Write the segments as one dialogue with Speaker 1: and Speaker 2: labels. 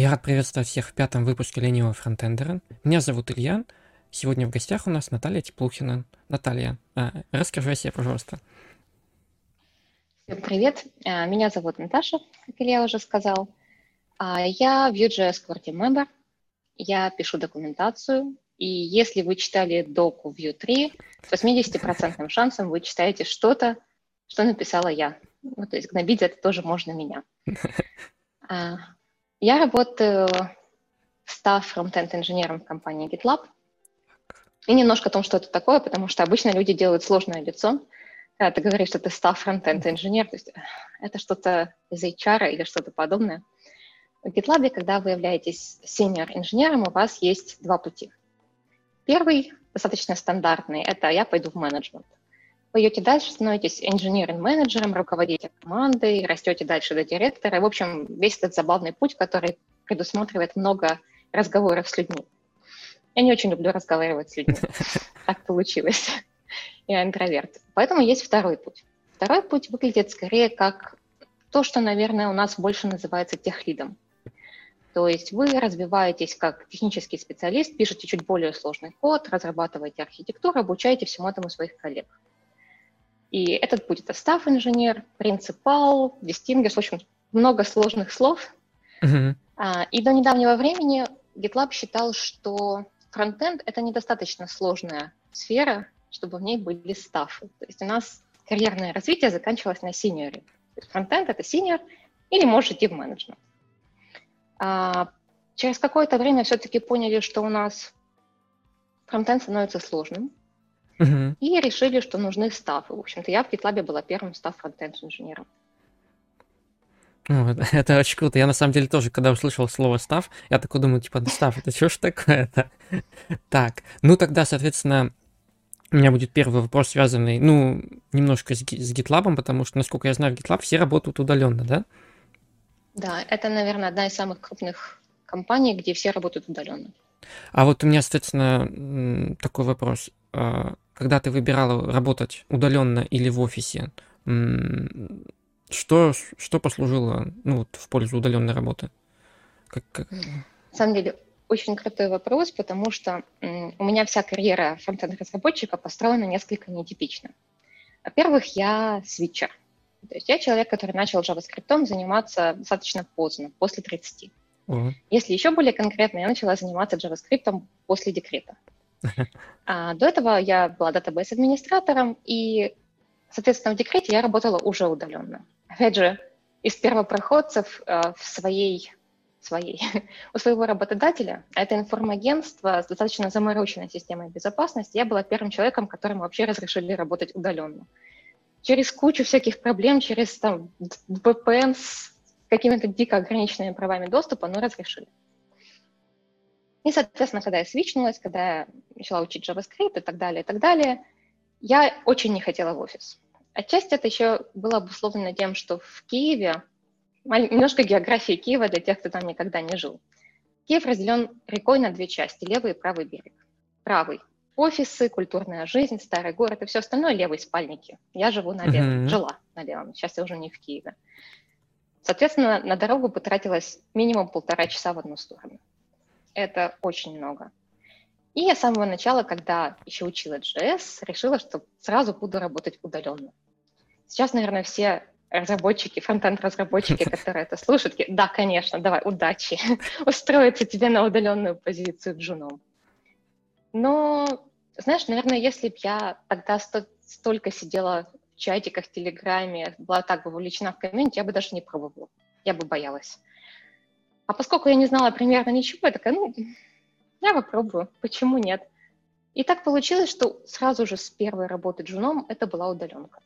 Speaker 1: Я рад приветствовать всех в пятом выпуске ленивого фронтендера. Меня зовут Илья. Сегодня в гостях у нас Наталья Теплухина. Наталья, а, расскажи о себе, пожалуйста.
Speaker 2: Всем привет. А, меня зовут Наташа, как Илья уже сказал. А, я Vue.js Core Member. Я пишу документацию. И если вы читали доку Vue 3, с 80% шансом вы читаете что-то, что написала я. Ну, то есть гнобить это тоже можно меня. Я работаю staff frontend инженером в компании GitLab. И немножко о том, что это такое, потому что обычно люди делают сложное лицо, когда ты говоришь, что ты staff frontend инженер, то есть это что-то из HR или что-то подобное. В GitLab, когда вы являетесь senior инженером, у вас есть два пути. Первый, достаточно стандартный, это я пойду в менеджмент. Вы идете дальше, становитесь инженерным-менеджером, руководите командой, растете дальше до директора. В общем, весь этот забавный путь, который предусматривает много разговоров с людьми. Я не очень люблю разговаривать с людьми. Так получилось. Я интроверт. Поэтому есть второй путь. Второй путь выглядит скорее как то, что, наверное, у нас больше называется техлидом. То есть вы развиваетесь как технический специалист, пишете чуть более сложный код, разрабатываете архитектуру, обучаете всему этому своих коллег. И этот путь это став-инженер, принципал, distinguish, в общем, много сложных слов. Uh-huh. А, и до недавнего времени GitLab считал, что фронтенд — это недостаточно сложная сфера, чтобы в ней были стафы. То есть у нас карьерное развитие заканчивалось на синьоре. Фронтенд — это синьор, или можешь идти в менеджмент. А, через какое-то время все-таки поняли, что у нас фронтенд становится сложным, Uh-huh. И решили, что нужны стафы. В общем-то, я в GitLab была первым став фронтенд инженером.
Speaker 1: Ну, это, это очень круто. Я на самом деле тоже, когда услышал слово став, я такой думаю, типа, став, это что ж такое-то? Так, ну тогда, соответственно, у меня будет первый вопрос, связанный, ну, немножко с, с GitLab, потому что, насколько я знаю, в GitLab все работают удаленно, да?
Speaker 2: Да, это, наверное, одна из самых крупных компаний, где все работают удаленно.
Speaker 1: А вот у меня, соответственно, такой вопрос. Когда ты выбирала работать удаленно или в офисе, что, что послужило ну, вот, в пользу удаленной работы?
Speaker 2: Как, как... На самом деле, очень крутой вопрос, потому что у меня вся карьера фронтенд-разработчика построена несколько нетипично. Во-первых, я свитчер. То есть я человек, который начал JavaScript заниматься достаточно поздно, после 30. Uh-huh. Если еще более конкретно, я начала заниматься JavaScript после декрета. А, до этого я была датабейс-администратором, и, соответственно, в декрете я работала уже удаленно. Опять же, из первопроходцев э, в своей, своей, у своего работодателя, это информагентство с достаточно замороченной системой безопасности, я была первым человеком, которому вообще разрешили работать удаленно. Через кучу всяких проблем, через там, VPN с какими-то дико ограниченными правами доступа, но разрешили. И, соответственно, когда я свичнулась, когда я начала учить JavaScript и так далее, и так далее, я очень не хотела в офис. Отчасти это еще было обусловлено тем, что в Киеве, немножко географии Киева для тех, кто там никогда не жил. Киев разделен рекой на две части, левый и правый берег. Правый – офисы, культурная жизнь, старый город и все остальное – левый – спальники. Я живу на левом, mm-hmm. жила на левом, сейчас я уже не в Киеве. Соответственно, на дорогу потратилось минимум полтора часа в одну сторону это очень много. И я с самого начала, когда еще учила JS, решила, что сразу буду работать удаленно. Сейчас, наверное, все разработчики, фронтенд-разработчики, которые это слушают, да, конечно, давай, удачи, устроиться тебе на удаленную позицию джуном. Но, знаешь, наверное, если бы я тогда сто- столько сидела в чатиках, в Телеграме, была так бы вовлечена в комьюнити, я бы даже не пробовала, я бы боялась. А поскольку я не знала примерно ничего, я такая, ну, я попробую, почему нет? И так получилось, что сразу же с первой работы джуном это была удаленка.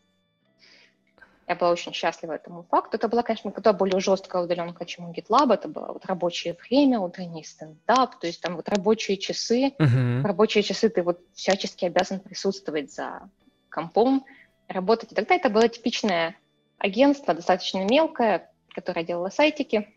Speaker 2: Я была очень счастлива этому факту. Это была, конечно, куда более жесткая удаленка, чем у GitLab. Это было вот рабочее время, утренний стендап, то есть там вот рабочие часы. Uh-huh. В рабочие часы ты вот всячески обязан присутствовать за компом, работать. И тогда это было типичное агентство, достаточно мелкое, которое делало сайтики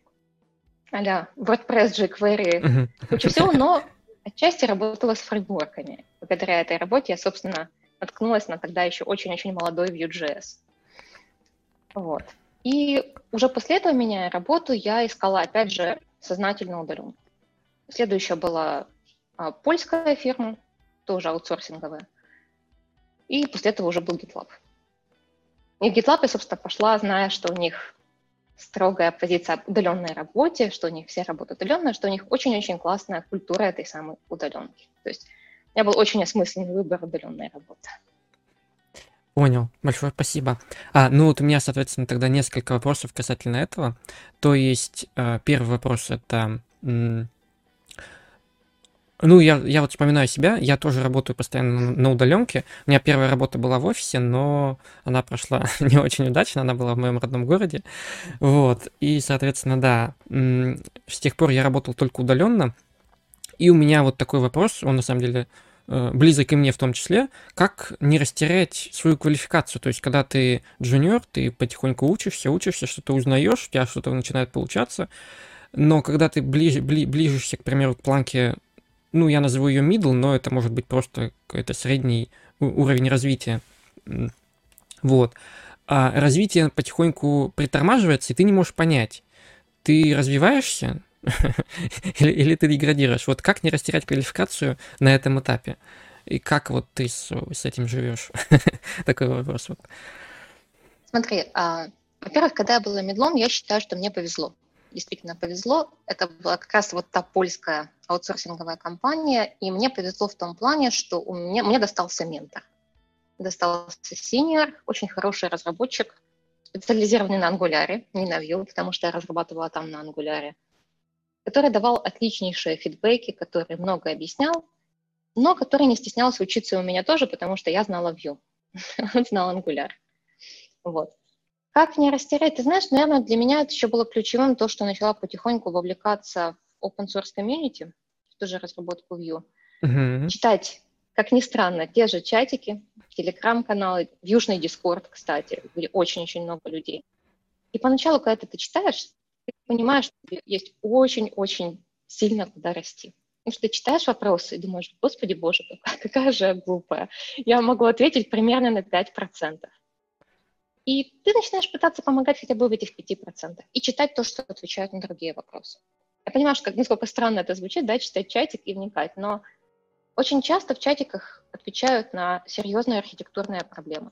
Speaker 2: а WordPress, jQuery, uh-huh. куча всего, но отчасти работала с фреймворками. Благодаря этой работе я, собственно, наткнулась на тогда еще очень-очень молодой Vue.js. Вот. И уже после этого, меняя работу, я искала, опять же, сознательно удаленку. Следующая была а, польская фирма, тоже аутсорсинговая. И после этого уже был GitLab. И в GitLab я, собственно, пошла, зная, что у них строгая позиция удаленной работе, что у них все работают удаленно, что у них очень-очень классная культура этой самой удаленки. То есть у меня был очень осмысленный выбор удаленной работы.
Speaker 1: Понял, большое спасибо. А, ну вот у меня, соответственно, тогда несколько вопросов касательно этого. То есть, э, первый вопрос это ну, я, я вот вспоминаю себя, я тоже работаю постоянно на удаленке. У меня первая работа была в офисе, но она прошла не очень удачно, она была в моем родном городе. Вот, и, соответственно, да, с тех пор я работал только удаленно. И у меня вот такой вопрос, он на самом деле э, близок и мне в том числе, как не растерять свою квалификацию. То есть, когда ты джуниор, ты потихоньку учишься, учишься, что-то узнаешь, у тебя что-то начинает получаться, но когда ты ближе, бли, ближешься, к примеру, к планке ну, я назову ее middle, но это может быть просто какой-то средний уровень развития. Вот. А развитие потихоньку притормаживается, и ты не можешь понять, ты развиваешься или, или ты деградируешь. Вот как не растерять квалификацию на этом этапе? И как вот ты с, с этим живешь? Такой вопрос.
Speaker 2: Смотри, а, во-первых, когда я была медлом, я считаю, что мне повезло действительно повезло. Это была как раз вот та польская аутсорсинговая компания, и мне повезло в том плане, что у меня, мне достался ментор. Достался синьор, очень хороший разработчик, специализированный на ангуляре, не на Vue, потому что я разрабатывала там на ангуляре, который давал отличнейшие фидбэки, который много объяснял, но который не стеснялся учиться у меня тоже, потому что я знала Vue, он знал ангуляр. Вот. Как не растерять? Ты знаешь, наверное, для меня это еще было ключевым то, что начала потихоньку вовлекаться в open source community, в ту же разработку Vue. Uh-huh. Читать, как ни странно, те же чатики, телеграм-каналы, Южный Дискорд, кстати, где очень-очень много людей. И поначалу, когда ты это читаешь, ты понимаешь, что есть очень-очень сильно куда расти. Потому что ты читаешь вопросы и думаешь, господи боже, какая, какая же я глупая. Я могу ответить примерно на 5%. И ты начинаешь пытаться помогать хотя бы в этих 5% и читать то, что отвечают на другие вопросы. Я понимаю, что, как, насколько странно это звучит, да, читать чатик и вникать, но очень часто в чатиках отвечают на серьезные архитектурные проблемы.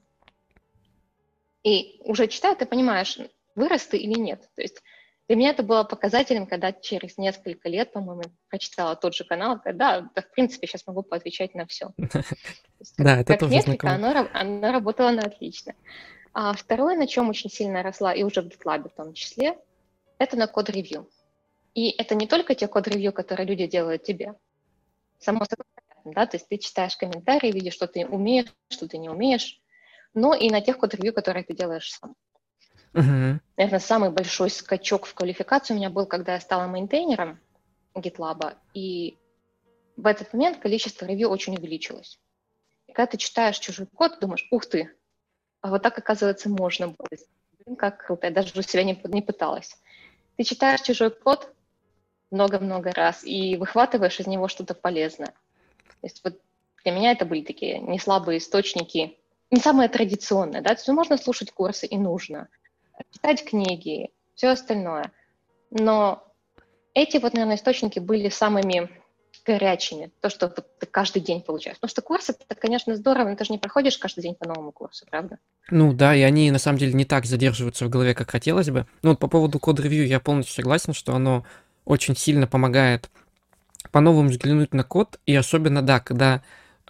Speaker 2: И уже читая, ты понимаешь, вырос ты или нет. То есть для меня это было показателем, когда через несколько лет, по-моему, прочитала тот же канал, когда, да, в принципе, сейчас могу поотвечать на все. Да, это тоже метрика, оно работало на отлично. А второе, на чем очень сильно росла, и уже в GitLab в том числе, это на код-ревью. И это не только те код-ревью, которые люди делают тебе. Само собой, да, то есть ты читаешь комментарии, видишь, что ты умеешь, что ты не умеешь, но и на тех код-ревью, которые ты делаешь сам. Uh-huh. Наверное, самый большой скачок в квалификации у меня был, когда я стала мейнтейнером GitLab, и в этот момент количество ревью очень увеличилось. И когда ты читаешь чужой код, думаешь, ух ты, а вот так, оказывается, можно было. Блин, как круто, я даже у себя не, не пыталась. Ты читаешь чужой код много-много раз и выхватываешь из него что-то полезное. То есть вот для меня это были такие не слабые источники, не самые традиционные, да, то есть можно слушать курсы и нужно, читать книги, все остальное. Но эти вот, наверное, источники были самыми горячими, то, что ты каждый день получаешь. Потому что курсы, это, конечно, здорово, но ты же не проходишь каждый день по новому курсу, правда?
Speaker 1: Ну да, и они на самом деле не так задерживаются в голове, как хотелось бы. Ну вот по поводу код-ревью я полностью согласен, что оно очень сильно помогает по-новому взглянуть на код, и особенно, да, когда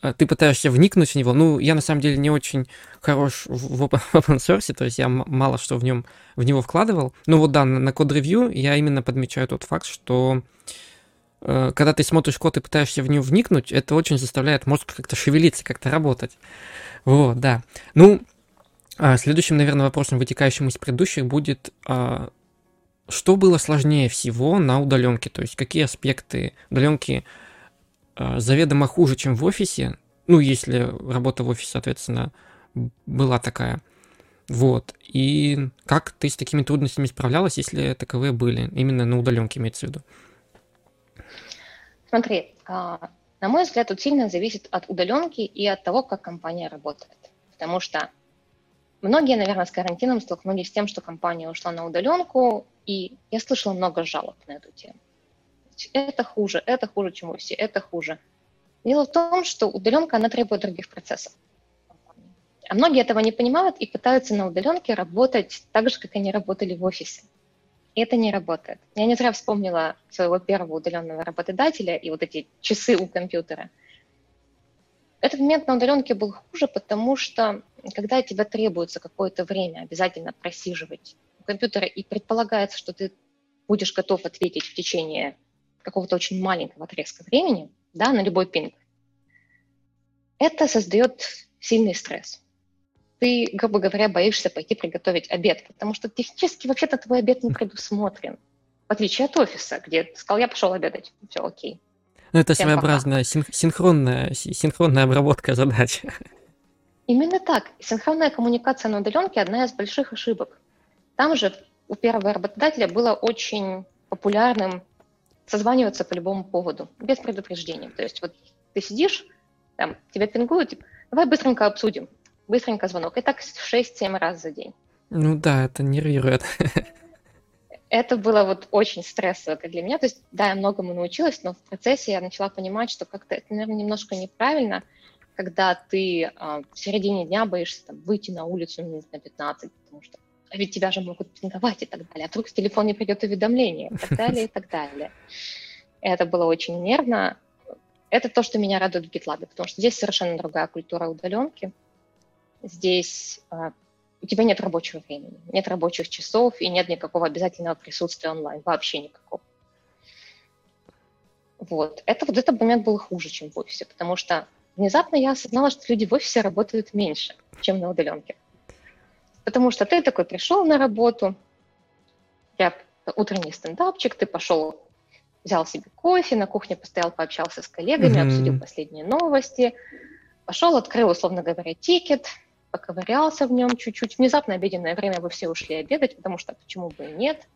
Speaker 1: э, ты пытаешься вникнуть в него. Ну, я на самом деле не очень хорош в open source, то есть я мало что в нем в него вкладывал. Но вот да, на код-ревью я именно подмечаю тот факт, что когда ты смотришь код и пытаешься в него вникнуть, это очень заставляет мозг как-то шевелиться, как-то работать. Вот, да. Ну, а следующим, наверное, вопросом, вытекающим из предыдущих, будет, а, что было сложнее всего на удаленке? То есть какие аспекты удаленки а, заведомо хуже, чем в офисе? Ну, если работа в офисе, соответственно, была такая. Вот. И как ты с такими трудностями справлялась, если таковые были? Именно на удаленке имеется в виду.
Speaker 2: Смотри, а, на мой взгляд, тут сильно зависит от удаленки и от того, как компания работает. Потому что многие, наверное, с карантином столкнулись с тем, что компания ушла на удаленку, и я слышала много жалоб на эту тему. Это хуже, это хуже, чем все, это хуже. Дело в том, что удаленка, она требует других процессов. А многие этого не понимают и пытаются на удаленке работать так же, как они работали в офисе. Это не работает. Я не зря вспомнила своего первого удаленного работодателя и вот эти часы у компьютера. Этот момент на удаленке был хуже, потому что когда от тебя требуется какое-то время обязательно просиживать у компьютера и предполагается, что ты будешь готов ответить в течение какого-то очень маленького отрезка времени, да, на любой пинг, это создает сильный стресс ты, грубо говоря, боишься пойти приготовить обед, потому что технически вообще-то твой обед не предусмотрен. В отличие от офиса, где ты сказал, я пошел обедать, все окей.
Speaker 1: Ну, это Всем своеобразная син- синхронная, синхронная обработка задач.
Speaker 2: Именно так. Синхронная коммуникация на удаленке – одна из больших ошибок. Там же у первого работодателя было очень популярным созваниваться по любому поводу, без предупреждения. То есть вот ты сидишь, там, тебя пингуют, типа, давай быстренько обсудим быстренько звонок. И так 6-7 раз за день.
Speaker 1: Ну да, это нервирует.
Speaker 2: Это было вот очень стрессово для меня. То есть, да, я многому научилась, но в процессе я начала понимать, что как-то это, наверное, немножко неправильно, когда ты э, в середине дня боишься там, выйти на улицу минут на 15, потому что а ведь тебя же могут пинговать и так далее, а вдруг в телефон не придет уведомление и так далее, и так далее. Это было очень нервно. Это то, что меня радует в GitLab, потому что здесь совершенно другая культура удаленки – здесь а, у тебя нет рабочего времени, нет рабочих часов и нет никакого обязательного присутствия онлайн, вообще никакого. Вот. Это, вот этот момент был хуже, чем в офисе, потому что внезапно я осознала, что люди в офисе работают меньше, чем на удаленке. Потому что ты такой пришел на работу, я утренний стендапчик, ты пошел, взял себе кофе, на кухне постоял, пообщался с коллегами, mm-hmm. обсудил последние новости, пошел, открыл, условно говоря, тикет, поковырялся в нем чуть-чуть. Внезапно обеденное время вы все ушли обедать, потому что почему бы и нет.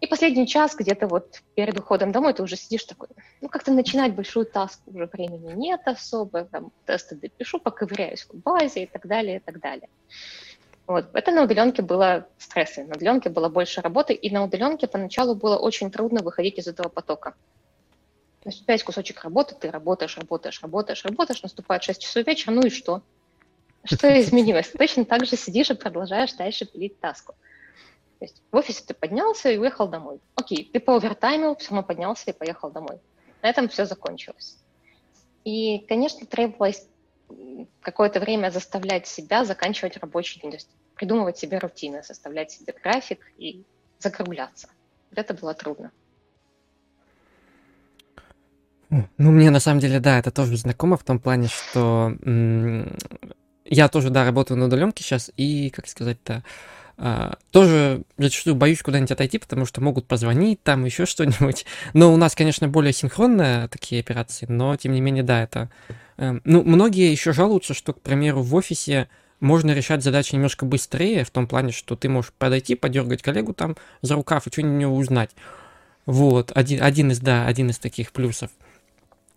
Speaker 2: И последний час где-то вот перед уходом домой ты уже сидишь такой, ну как-то начинать большую таску уже времени нет особо, там тесты допишу, поковыряюсь в базе и так далее, и так далее. Вот. Это на удаленке было стрессом, на удаленке было больше работы, и на удаленке поначалу было очень трудно выходить из этого потока. То есть у тебя есть кусочек работы, ты работаешь, работаешь, работаешь, работаешь, наступает 6 часов вечера, ну и что? Что изменилось? Точно так же сидишь и продолжаешь дальше пилить таску. То есть в офисе ты поднялся и уехал домой. Окей, ты поовертаймил, все равно поднялся и поехал домой. На этом все закончилось. И, конечно, требовалось какое-то время заставлять себя заканчивать рабочий день, то есть придумывать себе рутины, составлять себе график и закругляться. Это было трудно.
Speaker 1: Ну, мне на самом деле, да, это тоже знакомо в том плане, что я тоже, да, работаю на удаленке сейчас, и, как сказать-то, Uh, тоже зачастую боюсь куда-нибудь отойти, потому что могут позвонить, там еще что-нибудь. Но у нас, конечно, более синхронные такие операции, но тем не менее, да, это... Uh, ну, многие еще жалуются, что, к примеру, в офисе можно решать задачи немножко быстрее, в том плане, что ты можешь подойти, подергать коллегу там за рукав и что-нибудь у него узнать. Вот, один, один из, да, один из таких плюсов.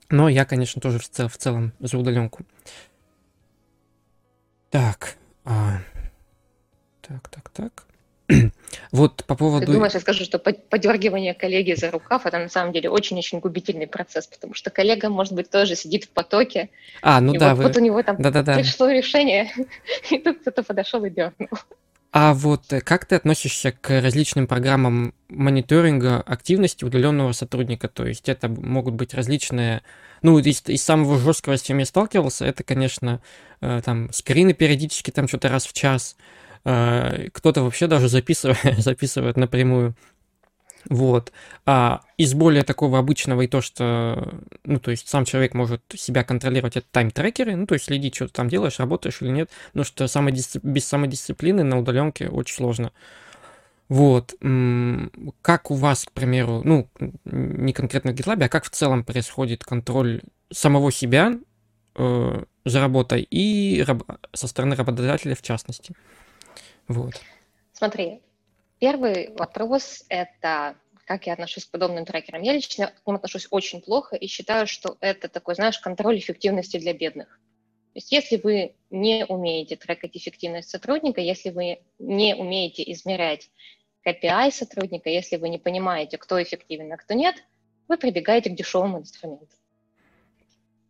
Speaker 1: Но я, конечно, тоже в, цел, в целом за удаленку. Так. А... Так, так, так. вот по поводу...
Speaker 2: Ты думаешь, я скажу, что подергивание коллеги за рукав, это на самом деле очень-очень губительный процесс, потому что коллега, может быть, тоже сидит в потоке.
Speaker 1: А, ну да.
Speaker 2: Вот, вы... вот у него там да, да, да. пришло решение, и тут кто-то подошел и дернул.
Speaker 1: А вот э, как ты относишься к различным программам мониторинга активности удаленного сотрудника? То есть это могут быть различные ну, из, из самого жесткого, с чем я сталкивался, это, конечно, э, там скрины периодически там что-то раз в час. Э, кто-то вообще даже записывает, записывает напрямую. Вот. А из более такого обычного и то, что, ну, то есть сам человек может себя контролировать, это тайм-трекеры, ну, то есть следить, что ты там делаешь, работаешь или нет, но что самодисцип... без самодисциплины на удаленке очень сложно. Вот. Как у вас, к примеру, ну, не конкретно в GitLab, а как в целом происходит контроль самого себя э, за работой и раб- со стороны работодателя в частности? Вот.
Speaker 2: Смотри, первый вопрос – это как я отношусь к подобным трекерам. Я лично к ним отношусь очень плохо и считаю, что это такой, знаешь, контроль эффективности для бедных. То есть если вы не умеете трекать эффективность сотрудника, если вы не умеете измерять KPI сотрудника, если вы не понимаете, кто эффективен, а кто нет, вы прибегаете к дешевым инструментам.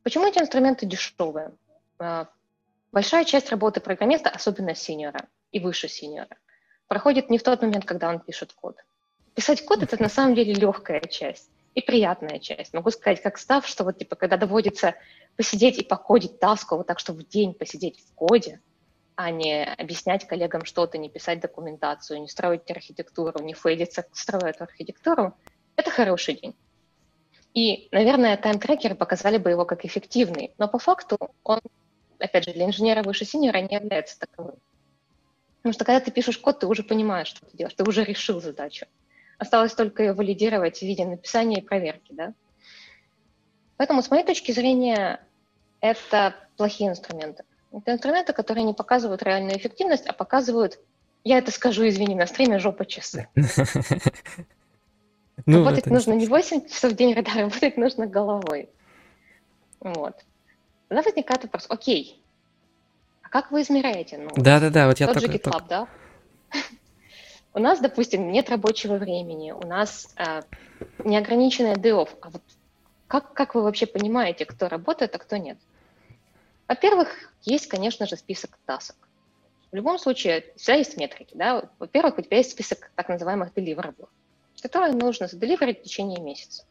Speaker 2: Почему эти инструменты дешевые? А, большая часть работы программиста, особенно синьора и выше синьора, проходит не в тот момент, когда он пишет код. Писать код — это на самом деле легкая часть и приятная часть. Могу сказать, как став, что вот типа, когда доводится посидеть и покодить таску, вот так, что в день посидеть в коде, а не объяснять коллегам что-то, не писать документацию, не строить архитектуру, не фейдиться, строя эту архитектуру, это хороший день. И, наверное, тайм-трекеры показали бы его как эффективный, но по факту он, опять же, для инженера выше синера не является таковым. Потому что когда ты пишешь код, ты уже понимаешь, что ты делаешь, ты уже решил задачу. Осталось только ее валидировать в виде написания и проверки, да? Поэтому, с моей точки зрения, это плохие инструменты. Это инструменты, которые не показывают реальную эффективность, а показывают, я это скажу, извини, на стриме жопа часы. Ну, работать нужно не 8 часов в день, а работать нужно головой. Вот. Тогда возникает вопрос, окей, а как вы измеряете?
Speaker 1: Ну, Да-да-да, вот я
Speaker 2: тот же GitLab, да? У нас, допустим, нет рабочего времени, у нас э, неограниченная day а вот как, как вы вообще понимаете, кто работает, а кто нет? Во-первых, есть, конечно же, список тасок. В любом случае, всегда есть метрики. Да? Во-первых, у тебя есть список так называемых deliverables, которые нужно заделиверить в течение месяца.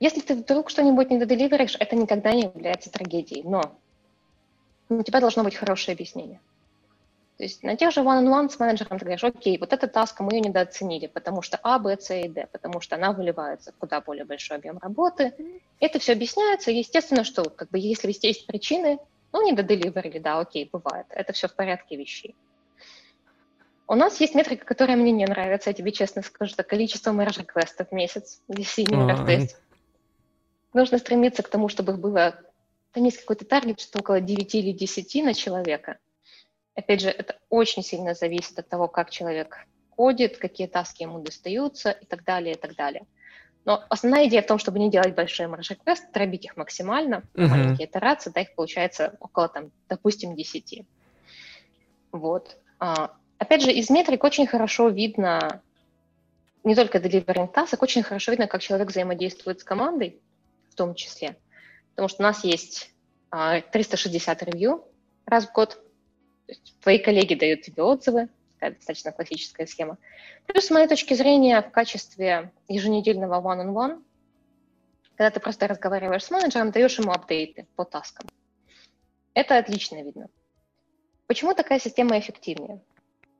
Speaker 2: Если ты вдруг что-нибудь не доделиверишь, это никогда не является трагедией, но у тебя должно быть хорошее объяснение. То есть на тех же one-on-one с менеджером ты говоришь, окей, вот эта таска мы ее недооценили, потому что А, Б, С и Д, потому что она выливается в куда более большой объем работы. Это все объясняется. Естественно, что как бы если есть причины, ну, не доделиверили, да, окей, бывает. Это все в порядке вещей. У нас есть метрика, которая мне не нравится, я тебе честно скажу, это количество merge-реквестов в месяц синьоров. То есть нужно стремиться к тому, чтобы их было, там есть какой-то таргет, что около 9 или 10 на человека – Опять же, это очень сильно зависит от того, как человек кодит, какие таски ему достаются и так далее, и так далее. Но основная идея в том, чтобы не делать большие request, дробить их максимально, uh-huh. маленькие итерации, да, их получается около, там, допустим, 10. Вот. А, опять же, из метрик очень хорошо видно, не только delivering task, очень хорошо видно, как человек взаимодействует с командой, в том числе. Потому что у нас есть а, 360 ревью раз в год, то есть твои коллеги дают тебе отзывы, такая достаточно классическая схема. Плюс, с моей точки зрения, в качестве еженедельного one-on-one, когда ты просто разговариваешь с менеджером, даешь ему апдейты по таскам. Это отлично видно. Почему такая система эффективнее?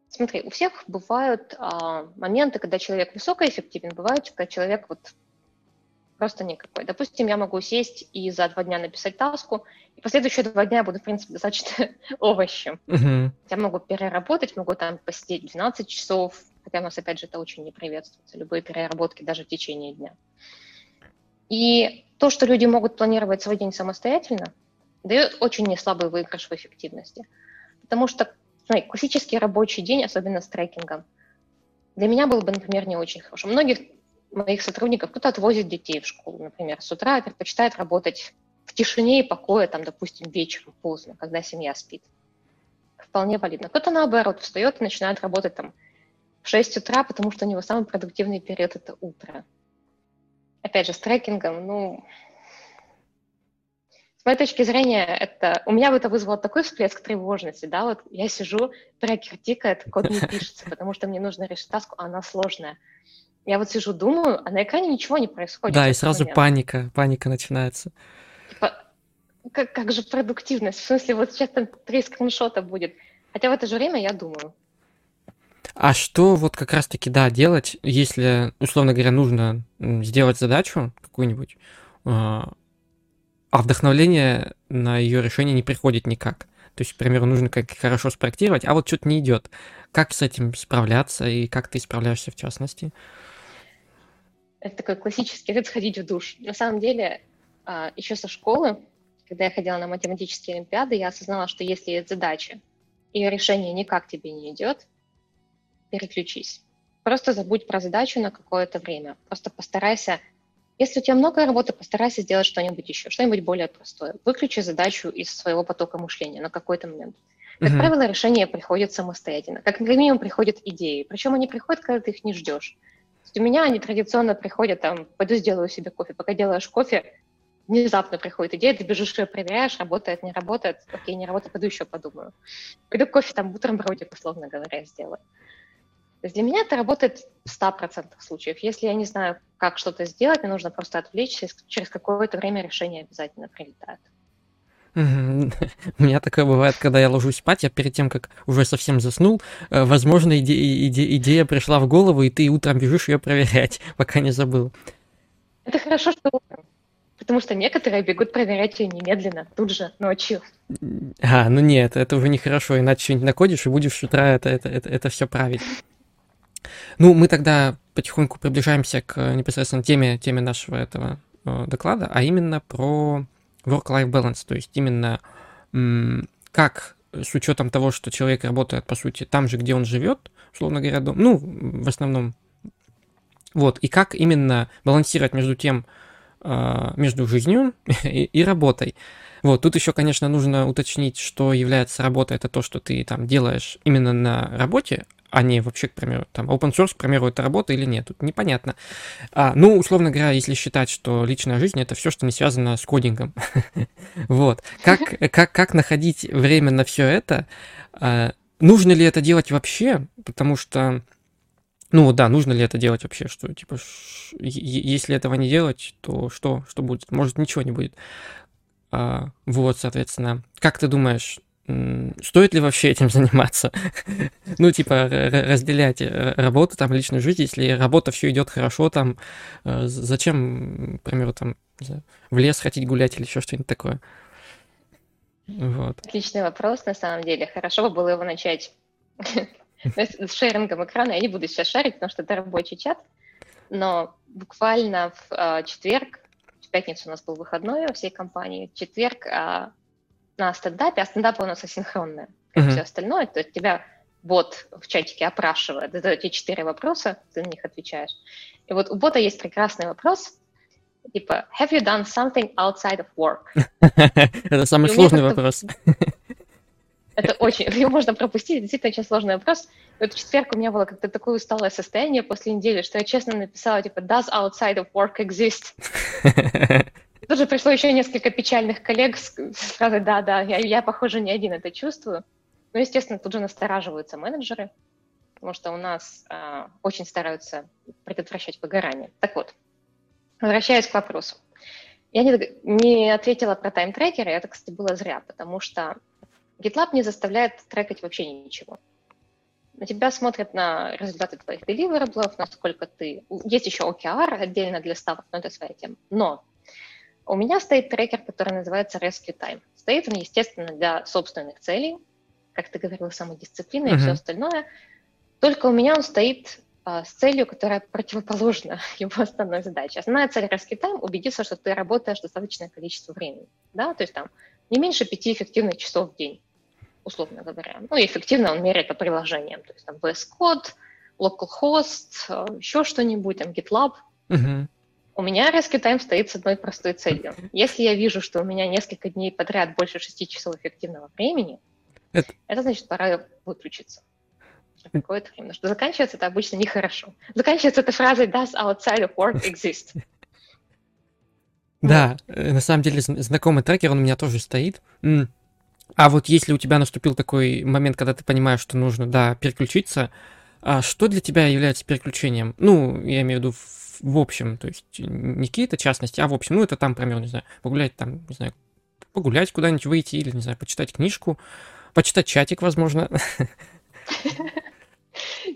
Speaker 2: Смотри, у всех бывают а, моменты, когда человек высокоэффективен, бывают, когда человек вот просто никакой. Допустим, я могу сесть и за два дня написать таску, и последующие два дня я буду, в принципе, достаточно овощем. Uh-huh. Я могу переработать, могу там посидеть 12 часов, хотя у нас, опять же, это очень не приветствуется, любые переработки даже в течение дня. И то, что люди могут планировать свой день самостоятельно, дает очень неслабый выигрыш в эффективности. Потому что смотри, классический рабочий день, особенно с трекингом, для меня был бы, например, не очень хорошим. Многих моих сотрудников кто-то отвозит детей в школу, например, с утра предпочитает работать в тишине и покое, там, допустим, вечером поздно, когда семья спит. Вполне валидно. Кто-то, наоборот, встает и начинает работать там в 6 утра, потому что у него самый продуктивный период – это утро. Опять же, с трекингом, ну, с моей точки зрения, это у меня бы это вызвало такой всплеск тревожности, да, вот я сижу, трекер тикает, код не пишется, потому что мне нужно решить таску, а она сложная. Я вот сижу, думаю, а на экране ничего не происходит.
Speaker 1: Да, и сразу момент. паника, паника начинается.
Speaker 2: Типа, как, как же продуктивность? В смысле, вот сейчас там три скриншота будет. Хотя в это же время я думаю.
Speaker 1: А что вот как раз-таки, да, делать, если, условно говоря, нужно сделать задачу какую-нибудь, а, а вдохновление на ее решение не приходит никак? То есть, к примеру, нужно как хорошо спроектировать, а вот что-то не идет. Как с этим справляться и как ты справляешься в частности?
Speaker 2: Это такой классический вид сходить в душ. На самом деле, а, еще со школы, когда я ходила на математические олимпиады, я осознала, что если есть задача, и решение никак тебе не идет, переключись. Просто забудь про задачу на какое-то время. Просто постарайся если у тебя много работы, постарайся сделать что-нибудь еще, что-нибудь более простое. Выключи задачу из своего потока мышления на какой-то момент. Как uh-huh. правило, решение приходит самостоятельно. Как минимум приходят идеи. Причем они приходят, когда ты их не ждешь. У меня они традиционно приходят, там, пойду сделаю себе кофе. Пока делаешь кофе, внезапно приходит идея, ты бежишь ее проверяешь, работает, не работает, окей, не работает, пойду еще подумаю. Пойду кофе там бутербродик, условно говоря, сделаю. То есть для меня это работает в 100% случаев. Если я не знаю, как что-то сделать, мне нужно просто отвлечься, и через какое-то время решение обязательно прилетает.
Speaker 1: У меня такое бывает, когда я ложусь спать, я перед тем, как уже совсем заснул, э, возможно, иде- иде- идея пришла в голову, и ты утром бежишь ее проверять, пока не забыл.
Speaker 2: Это хорошо, что утром. Потому что некоторые бегут проверять ее немедленно, тут же, ночью.
Speaker 1: А, ну нет, это уже нехорошо, иначе что-нибудь накодишь и будешь с утра это, это, это, это все править. Ну, мы тогда потихоньку приближаемся к непосредственно теме, теме нашего этого э, доклада, а именно про work-life balance, то есть именно как с учетом того, что человек работает, по сути, там же, где он живет, условно говоря, дом, ну, в основном, вот, и как именно балансировать между тем, а, между жизнью и, и работой. Вот, тут еще, конечно, нужно уточнить, что является работой, это то, что ты там делаешь именно на работе, не вообще, к примеру, там, open source, к примеру, это работа или нет, тут непонятно. А, ну, условно говоря, если считать, что личная жизнь это все, что не связано с кодингом. вот. Как, как, как находить время на все это? А, нужно ли это делать вообще? Потому что, ну да, нужно ли это делать вообще? Что, типа, если этого не делать, то что, что будет? Может, ничего не будет. А, вот, соответственно, как ты думаешь, стоит ли вообще этим заниматься? ну, типа, разделять э, работу, там, личную жизнь, если работа все идет хорошо, там, э, зачем, к примеру, там, в лес хотеть гулять или еще что-нибудь такое?
Speaker 2: Вот. Отличный вопрос, на самом деле. Хорошо бы было его начать с шерингом экрана. Я не буду сейчас шарить, потому что это рабочий чат. Но буквально в э, четверг, в пятницу у нас был выходной у всей компании, в четверг а, на стендапе, а стендап у нас асинхронный, как mm-hmm. все остальное, то есть тебя бот в чатике опрашивает, задает тебе четыре вопроса, ты на них отвечаешь. И вот у бота есть прекрасный вопрос, типа, have you done something outside of work?
Speaker 1: Это самый сложный вопрос.
Speaker 2: Это очень, его можно пропустить, действительно очень сложный вопрос. И вот в четверг у меня было как-то такое усталое состояние после недели, что я честно написала, типа, does outside of work exist? Тут же пришло еще несколько печальных коллег с, с фразой «да, да, я, я, похоже, не один это чувствую». Ну, естественно, тут же настораживаются менеджеры, потому что у нас э, очень стараются предотвращать выгорание. Так вот, возвращаясь к вопросу. Я не, не ответила про тайм-трекеры, это, кстати, было зря, потому что GitLab не заставляет трекать вообще ничего. На тебя смотрят на результаты твоих деливераблов, насколько ты... Есть еще OKR отдельно для ставок, но это своя тема. Но у меня стоит трекер, который называется Rescue Time. Стоит он, естественно, для собственных целей, как ты говорила, самодисциплина uh-huh. и все остальное. Только у меня он стоит а, с целью, которая противоположна его основной задаче. Основная цель Rescue Time – убедиться, что ты работаешь достаточное количество времени. Да? То есть там не меньше пяти эффективных часов в день, условно говоря. Ну, и эффективно он меряет по приложениям. То есть там VS Code, localhost, а, еще что-нибудь, там GitLab. Uh-huh. У меня резкий тайм стоит с одной простой целью. Если я вижу, что у меня несколько дней подряд больше 6 часов эффективного времени, это, это значит, пора выключиться. Какое-то время. Что заканчивается это обычно нехорошо. Заканчивается это фразой «Does outside of work exist?»
Speaker 1: Да, э, на самом деле знакомый трекер, он у меня тоже стоит. А вот если у тебя наступил такой момент, когда ты понимаешь, что нужно, да, переключиться, а что для тебя является переключением? Ну, я имею в виду в общем, то есть не какие-то частности, а в общем, ну это там, например, не знаю, погулять там, не знаю, погулять куда-нибудь, выйти или, не знаю, почитать книжку, почитать чатик, возможно.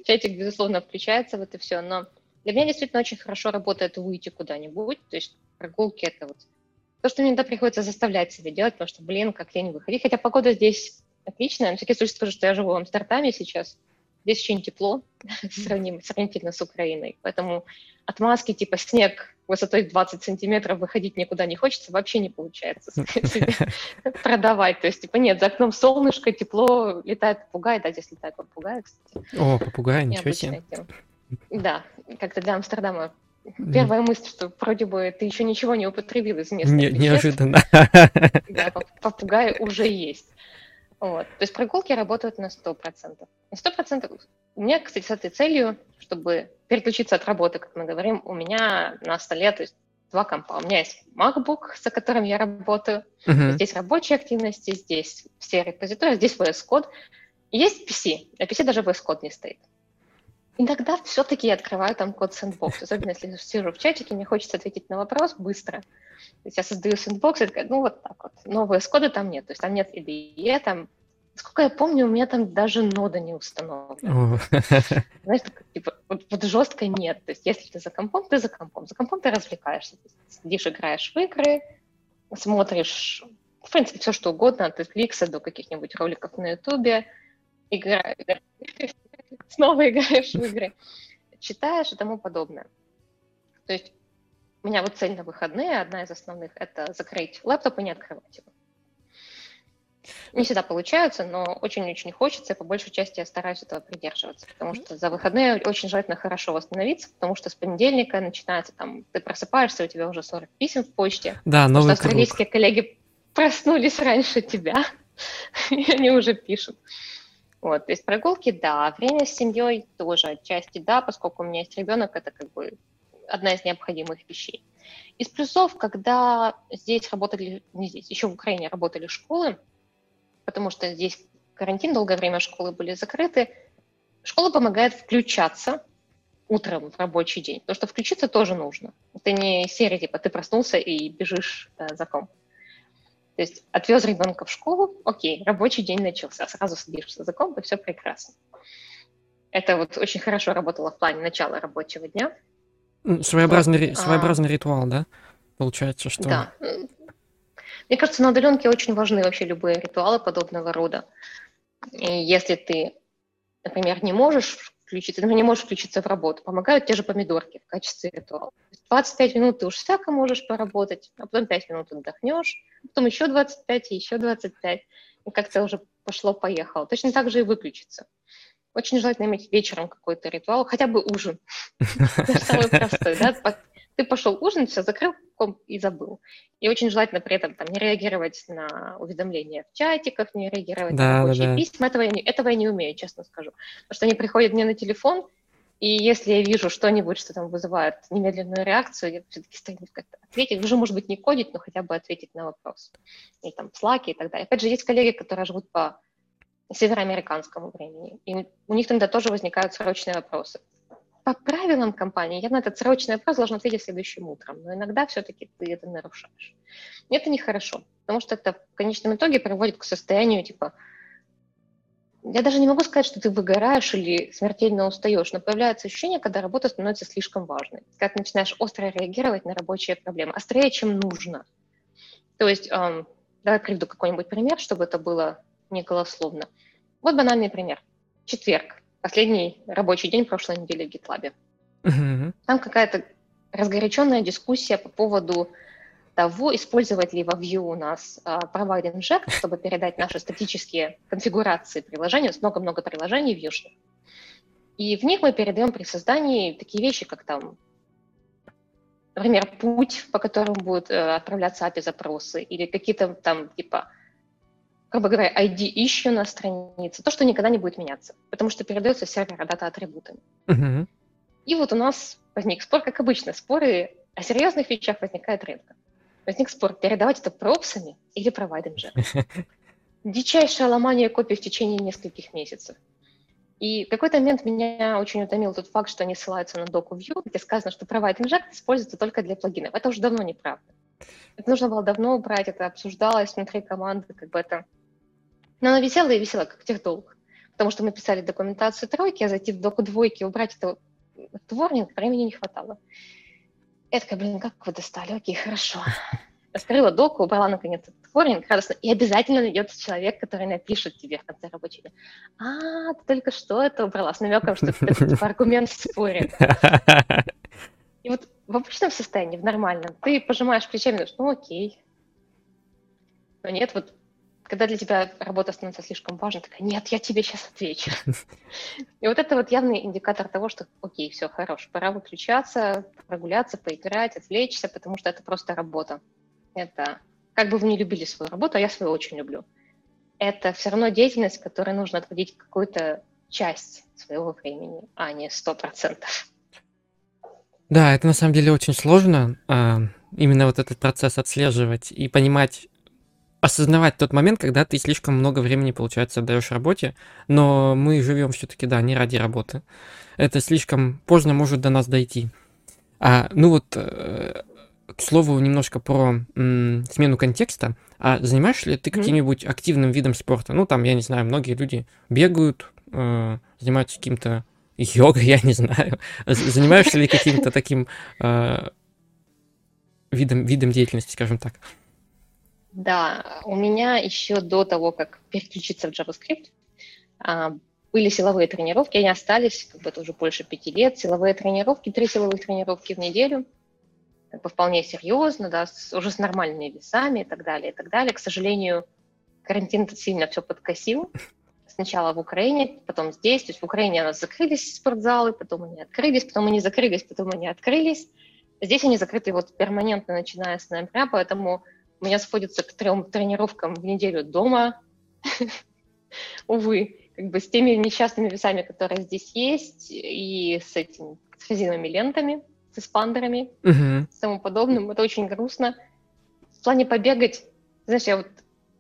Speaker 2: Чатик, безусловно, включается в это все, но для меня действительно очень хорошо работает выйти куда-нибудь, то есть прогулки это вот то, что мне иногда приходится заставлять себя делать, потому что, блин, как лень выходить, хотя погода здесь отличная, на всякий случай скажу, что я живу в Амстердаме сейчас, Здесь очень тепло, сравним, сравнительно с Украиной. Поэтому отмазки типа снег высотой 20 сантиметров выходить никуда не хочется, вообще не получается продавать. То есть, типа, нет, за окном солнышко, тепло, летает попугай, да, здесь летает попугай, кстати.
Speaker 1: О, попугай, ничего себе.
Speaker 2: Да, как-то для Амстердама Первая мысль, что вроде бы ты еще ничего не употребил из местных
Speaker 1: не, Неожиданно.
Speaker 2: Да, попугай уже есть. Вот. То есть прогулки работают на 100%. На 100%. У меня, кстати, с этой целью, чтобы переключиться от работы, как мы говорим, у меня на столе то есть, два компа. У меня есть MacBook, за которым я работаю. Uh-huh. Здесь рабочие активности, здесь все репозитории, здесь VS Code. Есть PC. На PC даже VS Code не стоит. Иногда все-таки я открываю там код Sandbox, особенно если сижу в чатике, мне хочется ответить на вопрос быстро. То есть я создаю Sandbox, и такая, ну вот так вот. Новые кода там нет, то есть там нет IDE, там Сколько я помню, у меня там даже нода не установлена. Знаешь, так, типа, вот, вот жестко нет. То есть если ты за компом, ты за компом. За компом ты развлекаешься. Ты сидишь, играешь в игры, смотришь, в принципе, все что угодно, от Netflix до каких-нибудь роликов на Ютубе, играешь, снова играешь в игры, читаешь и тому подобное. То есть у меня вот цель на выходные, одна из основных, это закрыть лэптоп и не открывать его. Не всегда получается, но очень-очень хочется, и по большей части я стараюсь этого придерживаться, потому что за выходные очень желательно хорошо восстановиться, потому что с понедельника начинается там, ты просыпаешься, у тебя уже 40 писем в почте,
Speaker 1: да, новый
Speaker 2: что австралийские коллеги проснулись раньше тебя, и они уже пишут. Вот, то есть прогулки, да, время с семьей тоже отчасти, да, поскольку у меня есть ребенок, это как бы одна из необходимых вещей. Из плюсов, когда здесь работали, не здесь, еще в Украине работали школы, потому что здесь карантин, долгое время школы были закрыты. Школа помогает включаться утром в рабочий день, потому что включиться тоже нужно. Это не серия, типа ты проснулся и бежишь да, за ком. То есть отвез ребенка в школу, окей, рабочий день начался, сразу садишься за комп, и все прекрасно. Это вот очень хорошо работало в плане начала рабочего дня.
Speaker 1: Своеобразный, вот. своеобразный а, ритуал, да? Получается, что...
Speaker 2: Да, мне кажется, на удаленке очень важны вообще любые ритуалы подобного рода. И если ты, например, не можешь включиться, например, не можешь включиться в работу, помогают те же помидорки в качестве ритуала. 25 минут ты уж всяко можешь поработать, а потом 5 минут отдохнешь, потом еще 25 и еще 25, и как-то уже пошло-поехало. Точно так же и выключиться. Очень желательно иметь вечером какой-то ритуал, хотя бы ужин. Самый простой, да, ты пошел ужинать, все, закрыл комп и забыл. И очень желательно при этом там, не реагировать на уведомления в чатиках, не реагировать да, на рабочие да, да. письма. Этого я, не, этого я не умею, честно скажу. Потому что они приходят мне на телефон, и если я вижу что-нибудь, что там вызывает немедленную реакцию, я все-таки стремлюсь как-то ответить. Уже, может быть, не кодить, но хотя бы ответить на вопрос. И там слаки и так далее. Опять же, есть коллеги, которые живут по североамериканскому времени. И у них тогда тоже возникают срочные вопросы по правилам компании я на этот срочный вопрос должен ответить следующим утром, но иногда все-таки ты это нарушаешь. И это нехорошо, потому что это в конечном итоге приводит к состоянию типа я даже не могу сказать, что ты выгораешь или смертельно устаешь, но появляется ощущение, когда работа становится слишком важной. Как начинаешь остро реагировать на рабочие проблемы, острее, чем нужно. То есть, эм, давай приведу какой-нибудь пример, чтобы это было не голословно. Вот банальный пример. Четверг последний рабочий день прошлой недели в GitLab. Там какая-то разгоряченная дискуссия по поводу того, использовать ли во Vue у нас uh, providing inject, чтобы передать наши статические конфигурации приложения, много-много приложений вьюшных. И в них мы передаем при создании такие вещи, как там, например, путь, по которому будут uh, отправляться API-запросы, или какие-то там типа грубо говоря, ID issue на странице, то, что никогда не будет меняться, потому что передается сервер дата атрибутами. Uh-huh. И вот у нас возник спор, как обычно, споры о серьезных вещах возникают редко. Возник спор, передавать это пропсами или провайдом же. Дичайшее ломание копий в течение нескольких месяцев. И в какой-то момент меня очень утомил тот факт, что они ссылаются на доку View, где сказано, что Provide Inject используется только для плагинов. Это уже давно неправда. Это нужно было давно убрать, это обсуждалось внутри команды, как бы это но она висела и висела, как техдолг. Потому что мы писали документацию тройки, а зайти в доку двойки, убрать это творник, времени не хватало. Я такая, блин, как вы достали? Окей, хорошо. Раскрыла доку, убрала наконец этот творник, радостно. И обязательно найдется человек, который напишет тебе в конце рабочего дня. А, ты только что это убрала, с намеком, что это типа, аргумент в. И вот в обычном состоянии, в нормальном, ты пожимаешь плечами, ну окей. Но нет, вот когда для тебя работа становится слишком важной, такая, нет, я тебе сейчас отвечу. И вот это вот явный индикатор того, что, окей, все, хорош, пора выключаться, прогуляться, поиграть, отвлечься, потому что это просто работа. Это, как бы вы не любили свою работу, а я свою очень люблю. это все равно деятельность, которой нужно отводить какую-то часть своего времени, а не сто процентов.
Speaker 1: Да, это на самом деле очень сложно, а, именно вот этот процесс отслеживать и понимать, осознавать тот момент, когда ты слишком много времени, получается, отдаешь работе, но мы живем все-таки, да, не ради работы. Это слишком поздно может до нас дойти. А, ну вот, э, к слову, немножко про м, смену контекста. А занимаешься ли ты каким-нибудь активным видом спорта? Ну, там, я не знаю, многие люди бегают, э, занимаются каким-то йогой, я не знаю. Занимаешься ли каким-то таким э, видом, видом деятельности, скажем так?
Speaker 2: Да, у меня еще до того, как переключиться в JavaScript, а, были силовые тренировки, они остались, как бы уже больше пяти лет, силовые тренировки, три силовых тренировки в неделю, как бы вполне серьезно, да, с, уже с нормальными весами и так далее, и так далее. К сожалению, карантин сильно все подкосил. Сначала в Украине, потом здесь. То есть в Украине у нас закрылись спортзалы, потом они открылись, потом они закрылись, потом они открылись. Здесь они закрыты вот перманентно, начиная с ноября, поэтому у меня сходится к трем тренировкам в неделю дома. Увы, как бы с теми несчастными весами, которые здесь есть, и с этими с резиновыми лентами, с эспандерами, uh-huh. и тому подобным. Это очень грустно. В плане побегать, знаешь, я вот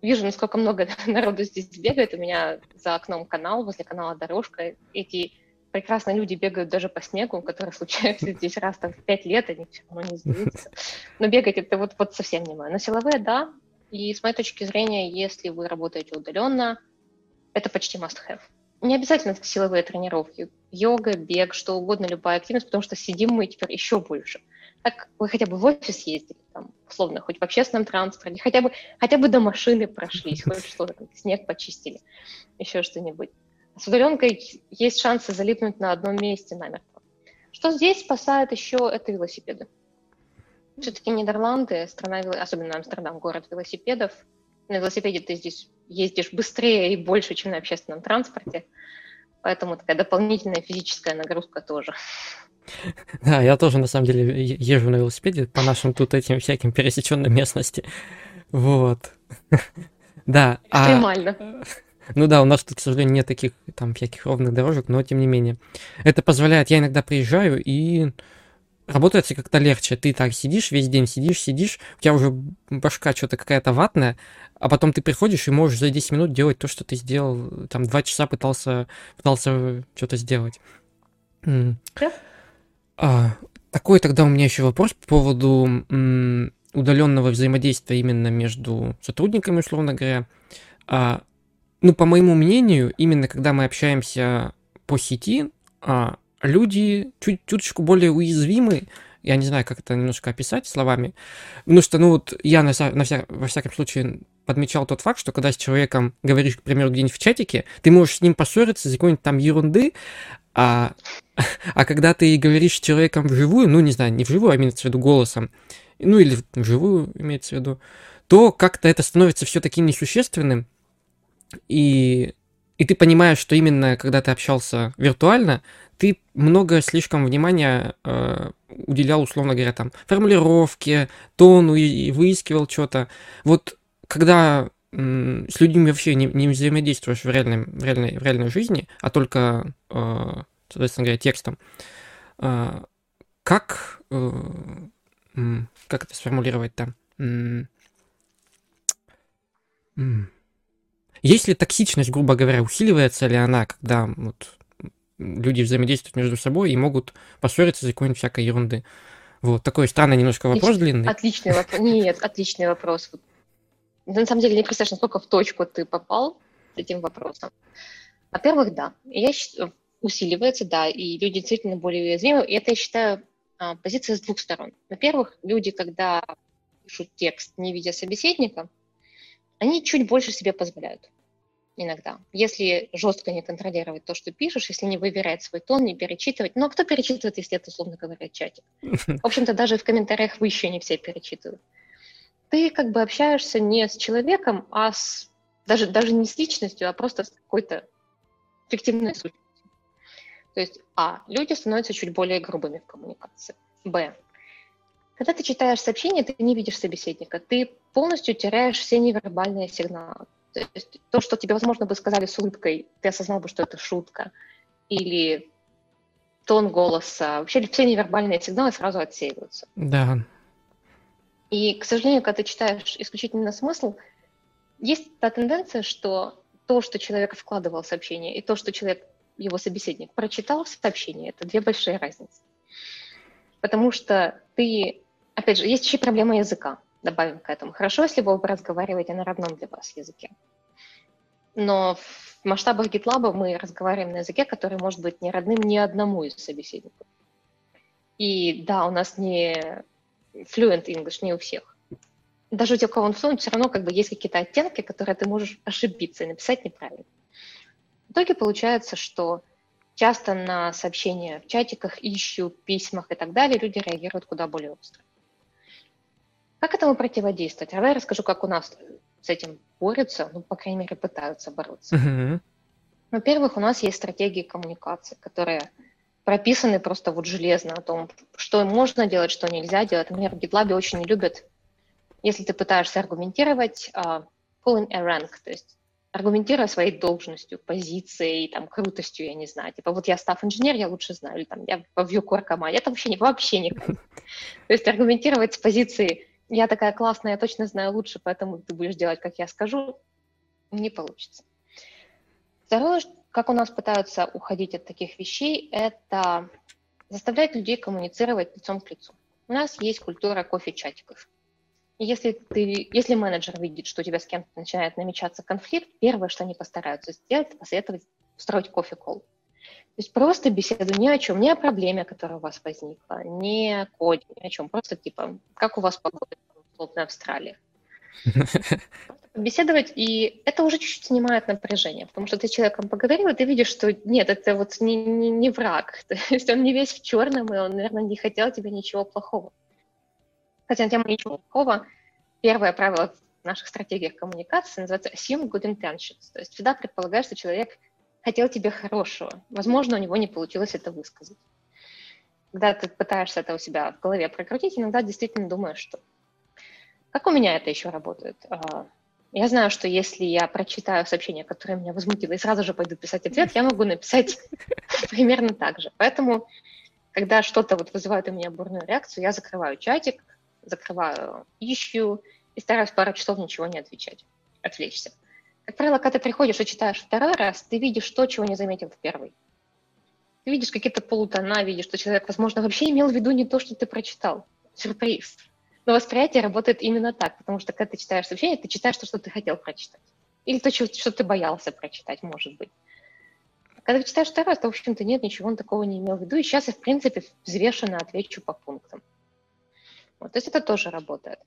Speaker 2: вижу, насколько много народу здесь бегает. У меня за окном канал, возле канала дорожка. Эти прекрасные люди бегают даже по снегу, который случается здесь раз там в пять лет, они все равно не сдаются. Но бегать это вот, вот совсем не мое. Но силовые, да. И с моей точки зрения, если вы работаете удаленно, это почти must-have. Не обязательно силовые тренировки. Йога, бег, что угодно, любая активность, потому что сидим мы теперь еще больше. Так вы хотя бы в офис ездили, там, условно, хоть в общественном транспорте, хотя бы, хотя бы до машины прошлись, хоть что-то, снег почистили, еще что-нибудь. С удаленкой есть шансы залипнуть на одном месте намертво. Что здесь спасает еще, это велосипеды. Все-таки Нидерланды, страна, особенно Амстердам, город велосипедов. На велосипеде ты здесь ездишь быстрее и больше, чем на общественном транспорте. Поэтому такая дополнительная физическая нагрузка тоже.
Speaker 1: Да, я тоже на самом деле езжу на велосипеде по нашим тут этим всяким пересеченным местности. Вот. Да.
Speaker 2: А Экстремально. А,
Speaker 1: ну да, у нас тут, к сожалению, нет таких там всяких ровных дорожек, но тем не менее. Это позволяет, я иногда приезжаю и работает как-то легче. Ты так сидишь, весь день сидишь, сидишь, у тебя уже башка что-то какая-то ватная, а потом ты приходишь и можешь за 10 минут делать то, что ты сделал, там, два часа пытался, пытался что-то сделать. Да? А, такой тогда у меня еще вопрос по поводу м, удаленного взаимодействия именно между сотрудниками, условно говоря. А, ну, по моему мнению, именно когда мы общаемся по сети, а, люди чуть чуточку более уязвимы. Я не знаю, как это немножко описать словами. Потому что, ну вот, я на, на вся, во всяком случае подмечал тот факт, что когда с человеком говоришь, к примеру, где-нибудь в чатике, ты можешь с ним поссориться из-за какой-нибудь там ерунды, а, а когда ты говоришь с человеком вживую, ну, не знаю, не вживую, а имеется в виду голосом, ну, или вживую имеется в виду, то как-то это становится все таким несущественным, и, и ты понимаешь, что именно когда ты общался виртуально, ты много слишком внимания э, уделял, условно говоря, там, формулировке, тону и, и выискивал что-то. Вот когда м, с людьми вообще не, не взаимодействуешь в, реальной, в, реальной, в реальной жизни, а только, э, соответственно говоря, текстом, э, как, э, как это сформулировать там? Есть ли токсичность, грубо говоря, усиливается ли она, когда вот люди взаимодействуют между собой и могут поссориться за какой-нибудь всякой ерунды. Вот, такой странный немножко вопрос
Speaker 2: Отличный,
Speaker 1: длинный.
Speaker 2: Отличный вопрос. Нет, отличный вопрос. На самом деле не представляешь, насколько в точку ты попал с этим вопросом. Во-первых, да, я считаю, усиливается, да, и люди действительно более уязвимы. И это, я считаю, а, позиция с двух сторон. Во-первых, люди, когда пишут текст, не видя собеседника, они чуть больше себе позволяют иногда. Если жестко не контролировать то, что пишешь, если не выбирать свой тон, не перечитывать. Ну, а кто перечитывает, если это, условно говоря, чатик? В общем-то, даже в комментариях вы еще не все перечитывают. Ты как бы общаешься не с человеком, а с даже, даже не с личностью, а просто с какой-то фиктивной сущностью. То есть, а, люди становятся чуть более грубыми в коммуникации. Б, когда ты читаешь сообщение, ты не видишь собеседника, ты полностью теряешь все невербальные сигналы То есть то, что тебе, возможно, бы сказали с улыбкой, ты осознал бы, что это шутка, или тон голоса, вообще все невербальные сигналы сразу отсеиваются.
Speaker 1: Да.
Speaker 2: И, к сожалению, когда ты читаешь исключительно смысл, есть та тенденция, что то, что человек вкладывал в сообщение, и то, что человек, его собеседник, прочитал в сообщении, это две большие разницы. Потому что ты, опять же, есть еще проблема языка, добавим к этому. Хорошо, если вы разговариваете на родном для вас языке. Но в масштабах GitLab мы разговариваем на языке, который может быть не родным ни одному из собеседников. И да, у нас не fluent English, не у всех даже у тех, у кого он fluent, все равно как бы есть какие-то оттенки, которые ты можешь ошибиться и написать неправильно. В итоге получается, что часто на сообщения в чатиках, ищу, письмах и так далее люди реагируют куда более остро. Как этому противодействовать? А давай я расскажу, как у нас с этим борются, ну, по крайней мере, пытаются бороться. Uh-huh. Во-первых, у нас есть стратегии коммуникации, которые прописаны просто вот железно о том, что можно делать, что нельзя делать. Например, в GitLab очень не любят если ты пытаешься аргументировать uh, pulling a rank, то есть аргументируя своей должностью, позицией, там, крутостью, я не знаю. Типа, вот я став инженер, я лучше знаю, или там, я в Vue команде. Это вообще, не, вообще никак. То есть аргументировать с позиции «я такая классная, я точно знаю лучше, поэтому ты будешь делать, как я скажу», не получится. Второе, как у нас пытаются уходить от таких вещей, это заставлять людей коммуницировать лицом к лицу. У нас есть культура кофе-чатиков. Если, ты, если менеджер видит, что у тебя с кем-то начинает намечаться конфликт, первое, что они постараются сделать, это посоветовать устроить кофе-колл. То есть просто беседу ни о чем, ни о проблеме, которая у вас возникла, ни о коде, ни о чем. Просто типа, как у вас погода в Австралии. Беседовать, и это уже чуть-чуть снимает напряжение, потому что ты с человеком поговорил, и ты видишь, что нет, это вот не, не, не враг. То есть он не весь в черном, и он, наверное, не хотел тебе ничего плохого. Хотя на тему ничего плохого, первое правило в наших стратегиях коммуникации называется assume good intentions. То есть всегда предполагаешь, что человек хотел тебе хорошего. Возможно, у него не получилось это высказать. Когда ты пытаешься это у себя в голове прокрутить, иногда действительно думаешь, что как у меня это еще работает? А, я знаю, что если я прочитаю сообщение, которое меня возмутило, и сразу же пойду писать ответ, я могу написать примерно так же. Поэтому, когда что-то вот вызывает у меня бурную реакцию, я закрываю чатик, закрываю ищу и стараюсь пару часов ничего не отвечать, отвлечься. Как правило, когда ты приходишь и читаешь второй раз, ты видишь то, чего не заметил в первый. Ты видишь какие-то полутона, видишь, что человек, возможно, вообще имел в виду не то, что ты прочитал. Сюрприз. Но восприятие работает именно так, потому что когда ты читаешь сообщение, ты читаешь то, что ты хотел прочитать. Или то, что ты боялся прочитать, может быть. Когда ты читаешь второй раз, то, в общем-то, нет, ничего он такого не имел в виду. И сейчас я, в принципе, взвешенно отвечу по пунктам. Вот, то есть это тоже работает.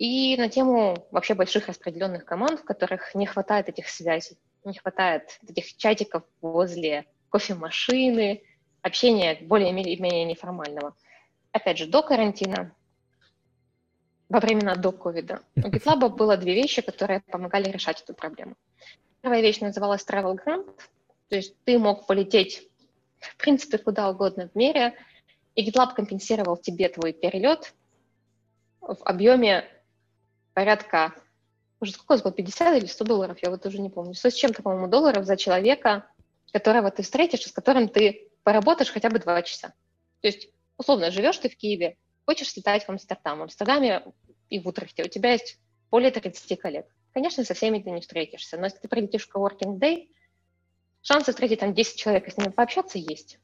Speaker 2: И на тему вообще больших распределенных команд, в которых не хватает этих связей, не хватает этих чатиков возле кофемашины, общения более-менее неформального. Опять же, до карантина, во времена до ковида, у GitLab было две вещи, которые помогали решать эту проблему. Первая вещь называлась Travel Grant, то есть ты мог полететь, в принципе, куда угодно в мире, и GitLab компенсировал тебе твой перелет в объеме порядка, уже сколько это было, 50 или 100 долларов, я вот уже не помню, 100 с чем-то, по-моему, долларов за человека, которого ты встретишь, с которым ты поработаешь хотя бы два часа. То есть, условно, живешь ты в Киеве, хочешь летать в Амстердам. В Амстердаме и в Утрехте у тебя есть более 30 коллег. Конечно, со всеми ты не встретишься, но если ты прилетишь в coworking day, шансы встретить там 10 человек и с ними пообщаться есть.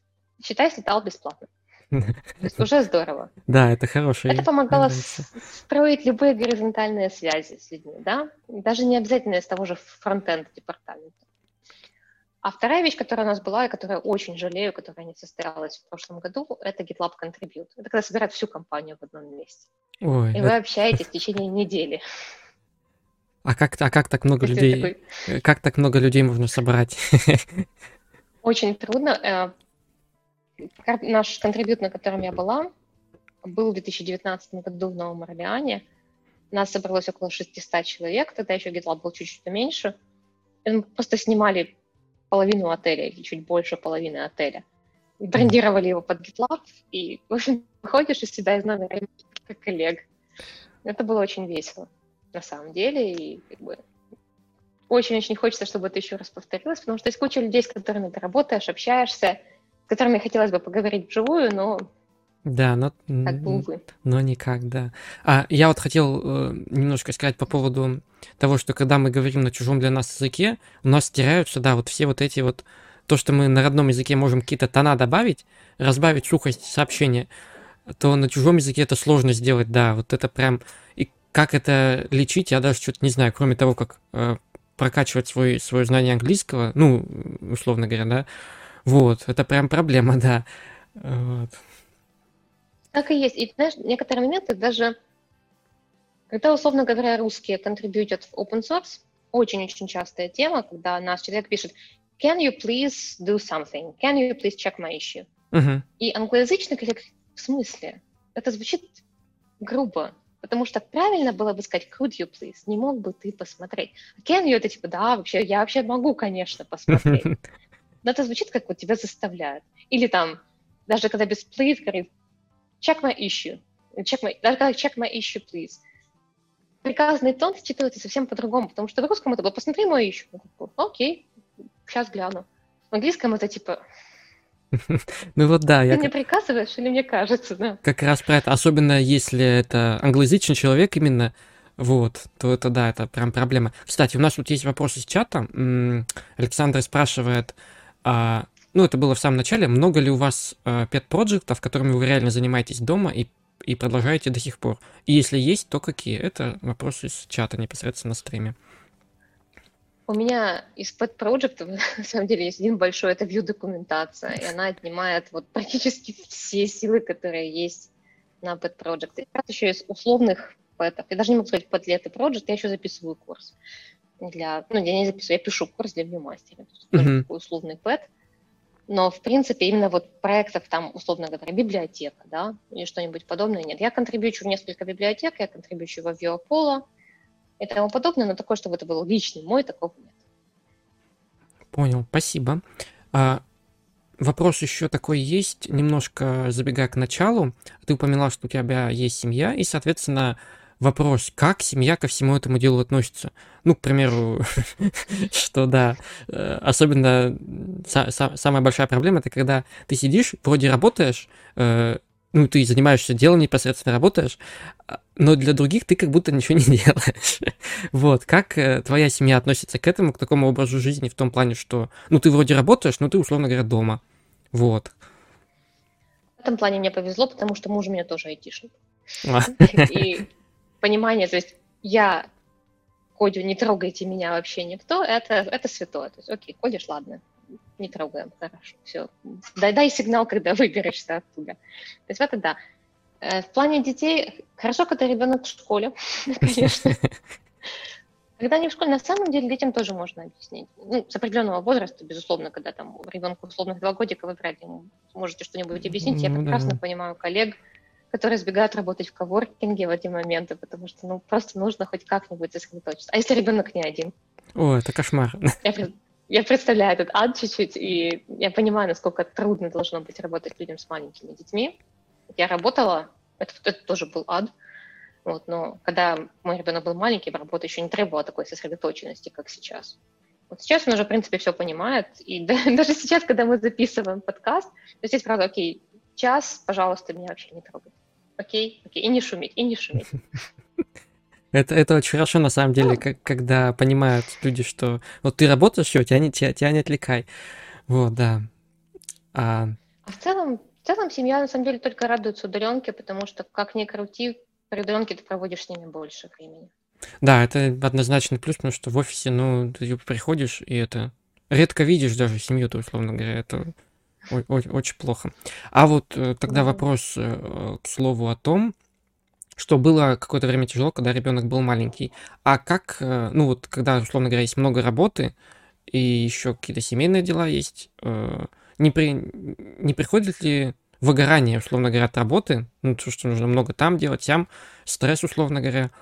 Speaker 2: Считай, слетал бесплатно. Уже здорово.
Speaker 1: Да, это хорошее.
Speaker 2: Это помогало строить любые горизонтальные связи с людьми, да, даже не обязательно из того же фронтенд департамента. А вторая вещь, которая у нас была, и которую очень жалею, которая не состоялась в прошлом году, это GitLab Contribute. Это когда собирают всю компанию в одном месте. Ой, и это... вы общаетесь в течение недели.
Speaker 1: А как, а как так много людей? Такой... Как так много людей можно собрать?
Speaker 2: Очень трудно. Наш контрибьют, на котором я была, был в 2019 году в Новом Орлеане. Нас собралось около 600 человек, тогда еще GitLab был чуть-чуть меньше. И мы просто снимали половину отеля или чуть больше половины отеля. Брендировали его под GitLab, и, в общем, выходишь из себя из номера как коллег. Это было очень весело, на самом деле, и как бы очень-очень хочется, чтобы это еще раз повторилось, потому что есть куча людей, с которыми ты работаешь, общаешься, с которыми хотелось бы поговорить вживую, но
Speaker 1: да, но,
Speaker 2: как бы, увы.
Speaker 1: но никак, да. А я вот хотел э, немножко сказать по поводу того, что когда мы говорим на чужом для нас языке, у нас теряются, да, вот все вот эти вот, то, что мы на родном языке можем какие-то тона добавить, разбавить сухость сообщения, то на чужом языке это сложно сделать, да, вот это прям... И как это лечить, я даже что-то не знаю, кроме того, как э, прокачивать свой, свое знание английского, ну, условно говоря, да, вот, это прям проблема, да. Вот.
Speaker 2: Так и есть. И знаешь, некоторые моменты даже, когда, условно говоря, русские контрибьютят в open source, очень-очень частая тема, когда наш человек пишет «Can you please do something? Can you please check my issue?» uh-huh. И англоязычный коллег в смысле? Это звучит грубо, потому что правильно было бы сказать «Could you please?» Не мог бы ты посмотреть? Can you? Это типа «Да, вообще, я вообще могу, конечно, посмотреть». Но это звучит, как вот тебя заставляют. Или там, даже когда без please говорит check my issue. Check my, даже когда check my issue, please. Приказный тон читается совсем по-другому, потому что в русском это было «посмотри мой issue». Окей, сейчас гляну. В английском это типа
Speaker 1: ну вот да.
Speaker 2: Ты я... мне приказываешь или мне кажется, да?
Speaker 1: Как раз про это. Особенно если это англоязычный человек именно, вот, то это да, это прям проблема. Кстати, у нас тут есть вопросы из чата. Александр спрашивает, а ну, это было в самом начале, много ли у вас э, пет-проектов, которыми вы реально занимаетесь дома и, и продолжаете до сих пор? И если есть, то какие? Это вопрос из чата непосредственно на стриме.
Speaker 2: У меня из пэт-проектов, на самом деле, есть один большой, это view-документация, и она отнимает вот практически все силы, которые есть на пэт-проект. И еще из условных пэтов, я даже не могу сказать, это проект, я еще записываю курс. Для, ну, я не записываю, я пишу курс для view-мастера. Uh-huh. такой условный пэт. Но, в принципе, именно вот проектов там, условно говоря, библиотека, да, или что-нибудь подобное нет. Я контрибьючу в несколько библиотек, я контрибьючу во Vue Apollo и тому подобное, но такое, чтобы это был личный мой, такого нет.
Speaker 1: Понял, спасибо. А, вопрос еще такой есть, немножко забегая к началу. Ты упоминал, что у тебя есть семья, и, соответственно, вопрос, как семья ко всему этому делу относится. Ну, к примеру, что да, э, особенно самая большая проблема, это когда ты сидишь, вроде работаешь, э, ну, ты занимаешься делом, непосредственно работаешь, а, но для других ты как будто ничего не делаешь. вот, как э, твоя семья относится к этому, к такому образу жизни в том плане, что, ну, ты вроде работаешь, но ты, условно говоря, дома. Вот.
Speaker 2: В этом плане мне повезло, потому что муж у меня тоже айтишник. А. И понимание, то есть я кодю, не трогайте меня вообще никто, это, это святое. То есть, окей, кодишь, ладно, не трогаем, хорошо, все. Дай, дай сигнал, когда выберешься оттуда. То есть это да. Э, в плане детей, хорошо, когда ребенок в школе, конечно. Когда они в школе, на самом деле детям тоже можно объяснить. Ну, с определенного возраста, безусловно, когда там ребенку условных два годика, вы вряд ли можете что-нибудь объяснить. Я ну прекрасно понимаю коллег, которые избегают работать в коворкинге в эти моменты, потому что ну, просто нужно хоть как-нибудь сосредоточиться. А если ребенок не один?
Speaker 1: О, это кошмар.
Speaker 2: Я, я представляю этот ад чуть-чуть, и я понимаю, насколько трудно должно быть работать людям с маленькими детьми. Я работала, это, это тоже был ад, вот, но когда мой ребенок был маленький, работа еще не требовала такой сосредоточенности, как сейчас. Вот сейчас он уже, в принципе, все понимает, и даже сейчас, когда мы записываем подкаст, то здесь, правда, окей, час, пожалуйста, меня вообще не трогать окей, окей, и не шуметь, и не шуметь.
Speaker 1: Это, это очень хорошо, на самом деле, как, когда понимают люди, что вот ты работаешь, все, тебя не, тебя, тебя не отвлекай. Вот, да.
Speaker 2: А... а в целом, в целом семья, на самом деле, только радуется удаленке, потому что, как ни крути, при удаленке ты проводишь с ними больше времени.
Speaker 1: Да, это однозначный плюс, потому что в офисе, ну, ты приходишь, и это... Редко видишь даже семью-то, условно говоря, это очень плохо. А вот э, тогда вопрос э, к слову о том, что было какое-то время тяжело, когда ребенок был маленький. А как, э, ну вот, когда, условно говоря, есть много работы, и еще какие-то семейные дела есть, не, при, не приходит ли выгорание, условно говоря, от работы, ну, то, что нужно много там делать, сям, стресс, условно говоря.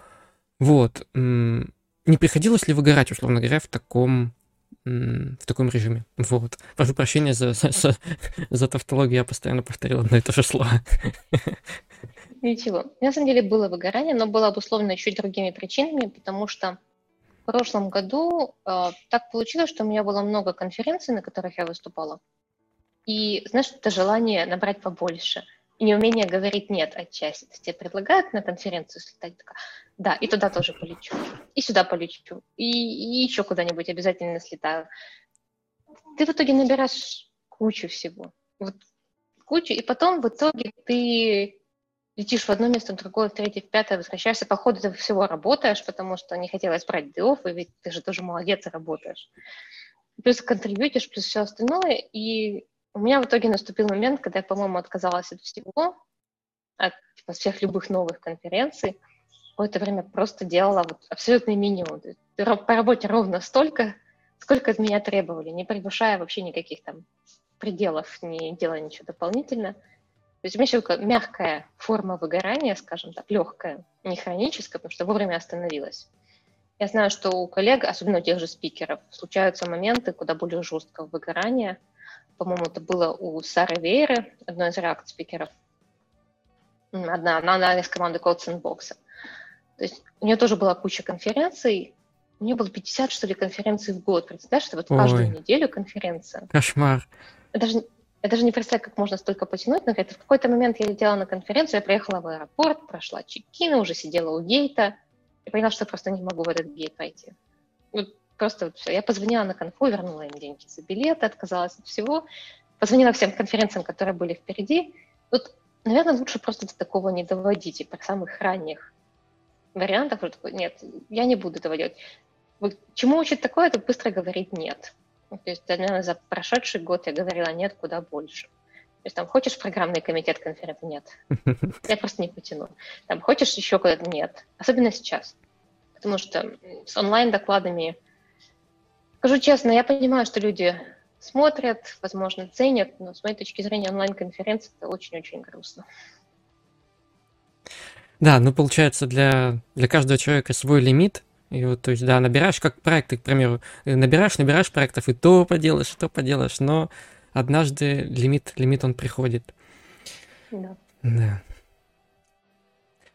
Speaker 1: Вот. Не приходилось ли выгорать, условно говоря, в таком в таком режиме. Вот. Прошу прощения за, за, за, за тавтологию, я постоянно повторил одно и то же слово.
Speaker 2: Ничего. На самом деле было выгорание, но было обусловлено еще другими причинами, потому что в прошлом году э, так получилось, что у меня было много конференций, на которых я выступала. И, знаешь, это желание набрать побольше. Неумение говорить «нет» отчасти. То тебе предлагают на конференцию слетать, такая, да, и туда тоже полечу, и сюда полечу, и, и еще куда-нибудь обязательно слетаю. Ты в итоге набираешь кучу всего. Вот кучу, и потом в итоге ты летишь в одно место, в другое, в третье, в пятое, возвращаешься, по ходу ты всего работаешь, потому что не хотелось брать дилов, и ведь ты же тоже молодец и работаешь. Плюс контрибьютишь, плюс все остальное, и у меня в итоге наступил момент, когда я, по-моему, отказалась от всего, от типа, всех любых новых конференций, какое-то время просто делала вот абсолютный минимум. По работе ровно столько, сколько от меня требовали, не превышая вообще никаких там пределов, не делая ничего дополнительно – то есть у меня еще мягкая форма выгорания, скажем так, легкая, не хроническая, потому что вовремя остановилась. Я знаю, что у коллег, особенно у тех же спикеров, случаются моменты куда более жесткого выгорания. По-моему, это было у Сары Вейры, одной из реакт-спикеров. Одна, она, она из команды Code Sandbox. То есть у нее тоже была куча конференций. У нее было 50, что ли, конференций в год. Представляешь, что вот Ой. каждую неделю конференция.
Speaker 1: Кошмар.
Speaker 2: Даже, я даже не представляю, как можно столько потянуть, но это в какой-то момент я летела на конференцию, я приехала в аэропорт, прошла чекины, уже сидела у гейта, и поняла, что просто не могу в этот гейт пойти. Вот просто вот все. Я позвонила на конфу, вернула им деньги за билеты, отказалась от всего, позвонила всем конференциям, которые были впереди. Вот, наверное, лучше просто до такого не доводить, и типа, самых ранних вариантов. Нет, я не буду этого делать. Вот, чему учит такое, это быстро говорить «нет». Ну, то есть, наверное, за прошедший год я говорила нет куда больше. То есть там хочешь программный комитет конференции? Нет. Я просто не потяну. Там хочешь еще куда-то? Нет. Особенно сейчас. Потому что с онлайн-докладами, скажу честно, я понимаю, что люди смотрят, возможно, ценят, но с моей точки зрения онлайн-конференция это очень-очень грустно.
Speaker 1: Да, ну получается для, для каждого человека свой лимит, и вот, то есть, да, набираешь как проекты, к примеру, набираешь, набираешь проектов, и то поделаешь, и то поделаешь, но однажды лимит, лимит он приходит.
Speaker 2: Да.
Speaker 1: Да.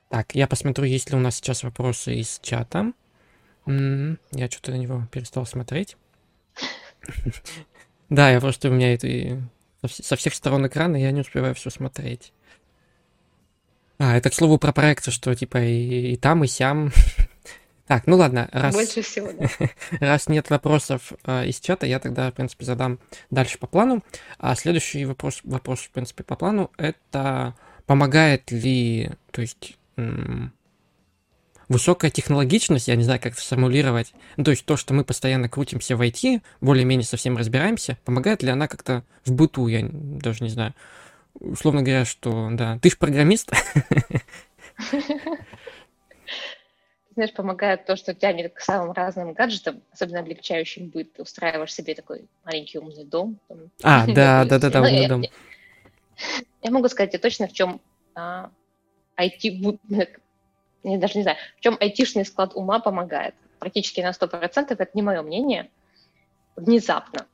Speaker 1: Так, я посмотрю, есть ли у нас сейчас вопросы из чата. Я что-то на него перестал смотреть. Да, я просто у меня это со всех сторон экрана я не успеваю все смотреть. А, это к слову про проекты, что типа и, и там, и сям Так, ну ладно,
Speaker 2: раз, Больше всего, да.
Speaker 1: раз нет вопросов э, из чата, я тогда, в принципе, задам дальше по плану. А следующий вопрос, вопрос, в принципе, по плану, это помогает ли, то есть, м- высокая технологичность, я не знаю, как это сформулировать, ну, то есть то, что мы постоянно крутимся в IT, более-менее совсем разбираемся, помогает ли она как-то в быту, я даже не знаю. Условно говоря, что, да, ты же программист,
Speaker 2: знаешь, помогает то, что тянет к самым разным гаджетам, особенно облегчающим быт. Ты устраиваешь себе такой маленький умный дом.
Speaker 1: Там, а, да, да, да, да, умный дом.
Speaker 2: Я, могу сказать тебе точно, в чем а, IT, я даже не знаю, в чем айтишный склад ума помогает. Практически на 100%, это не мое мнение, внезапно.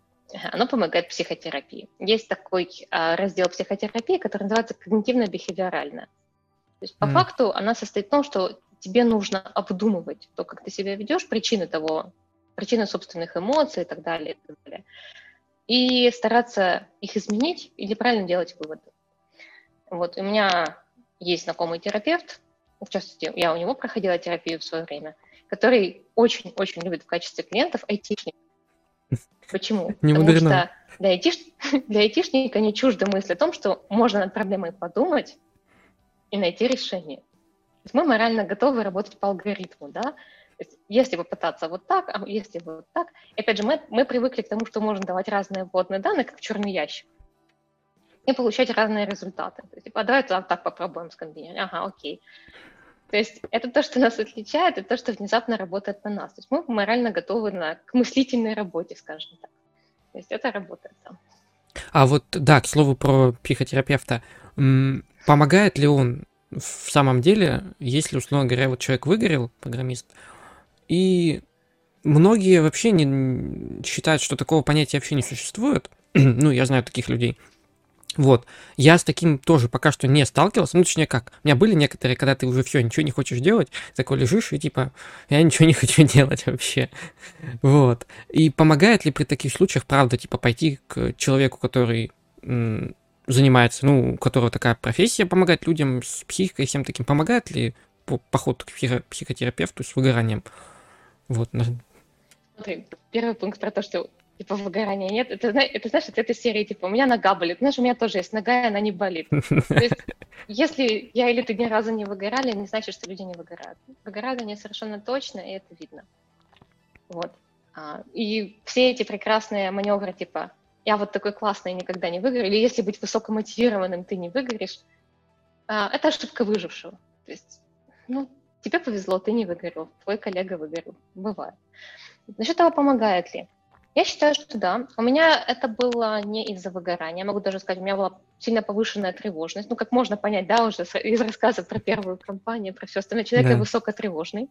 Speaker 2: Оно помогает психотерапии. Есть такой а, раздел психотерапии, который называется когнитивно-бихевиоральная. То есть по mm. факту она состоит в том, что тебе нужно обдумывать то, как ты себя ведешь, причины того, причины собственных эмоций и так далее, и так далее. И стараться их изменить или правильно делать выводы. Вот, у меня есть знакомый терапевт, в частности, я у него проходила терапию в свое время, который очень-очень любит в качестве клиентов айтишников. Почему?
Speaker 1: Не
Speaker 2: Потому что для, айтиш... для айтишника не чужда мысль о том, что можно над проблемой подумать и найти решение есть мы морально готовы работать по алгоритму, да, то есть если попытаться вот так, а если вот так. И опять же, мы, мы привыкли к тому, что можно давать разные вводные данные, как черный ящик, и получать разные результаты. То есть, типа, а давай так, попробуем скомбинировать. Ага, окей. То есть это то, что нас отличает, это то, что внезапно работает на нас. То есть мы морально готовы на, к мыслительной работе, скажем так. То есть это работает там.
Speaker 1: А вот, да, к слову про психотерапевта. Помогает ли он в самом деле, если, условно говоря, вот человек выгорел, программист, и многие вообще не считают, что такого понятия вообще не существует, ну, я знаю таких людей, Вот. Я с таким тоже пока что не сталкивался. Ну, точнее, как. У меня были некоторые, когда ты уже все, ничего не хочешь делать, такой лежишь и типа, я ничего не хочу делать вообще. Вот. И помогает ли при таких случаях, правда, типа, пойти к человеку, который занимается, ну, у которого такая профессия, помогать людям с психикой и всем таким, помогает ли поход к психо- психотерапевту с выгоранием? Вот.
Speaker 2: Смотри, первый пункт про то, что типа выгорания нет. Это, это знаешь, это этой серии, типа, у меня нога болит. Знаешь, у меня тоже есть нога, и она не болит. То есть, если я или ты ни разу не выгорали, не значит, что люди не выгорают. Выгорают они совершенно точно, и это видно. Вот. А, и все эти прекрасные маневры, типа, я вот такой классный, никогда не выиграю, или если быть высокомотивированным, ты не выиграешь, а, это ошибка выжившего. То есть, ну, тебе повезло, ты не выгорел, твой коллега выгорел. Бывает. Насчет того, помогает ли. Я считаю, что да. У меня это было не из-за выгорания. Я могу даже сказать, у меня была сильно повышенная тревожность. Ну, как можно понять, да, уже из рассказа про первую компанию, про все остальное. Человек да. высокотревожный,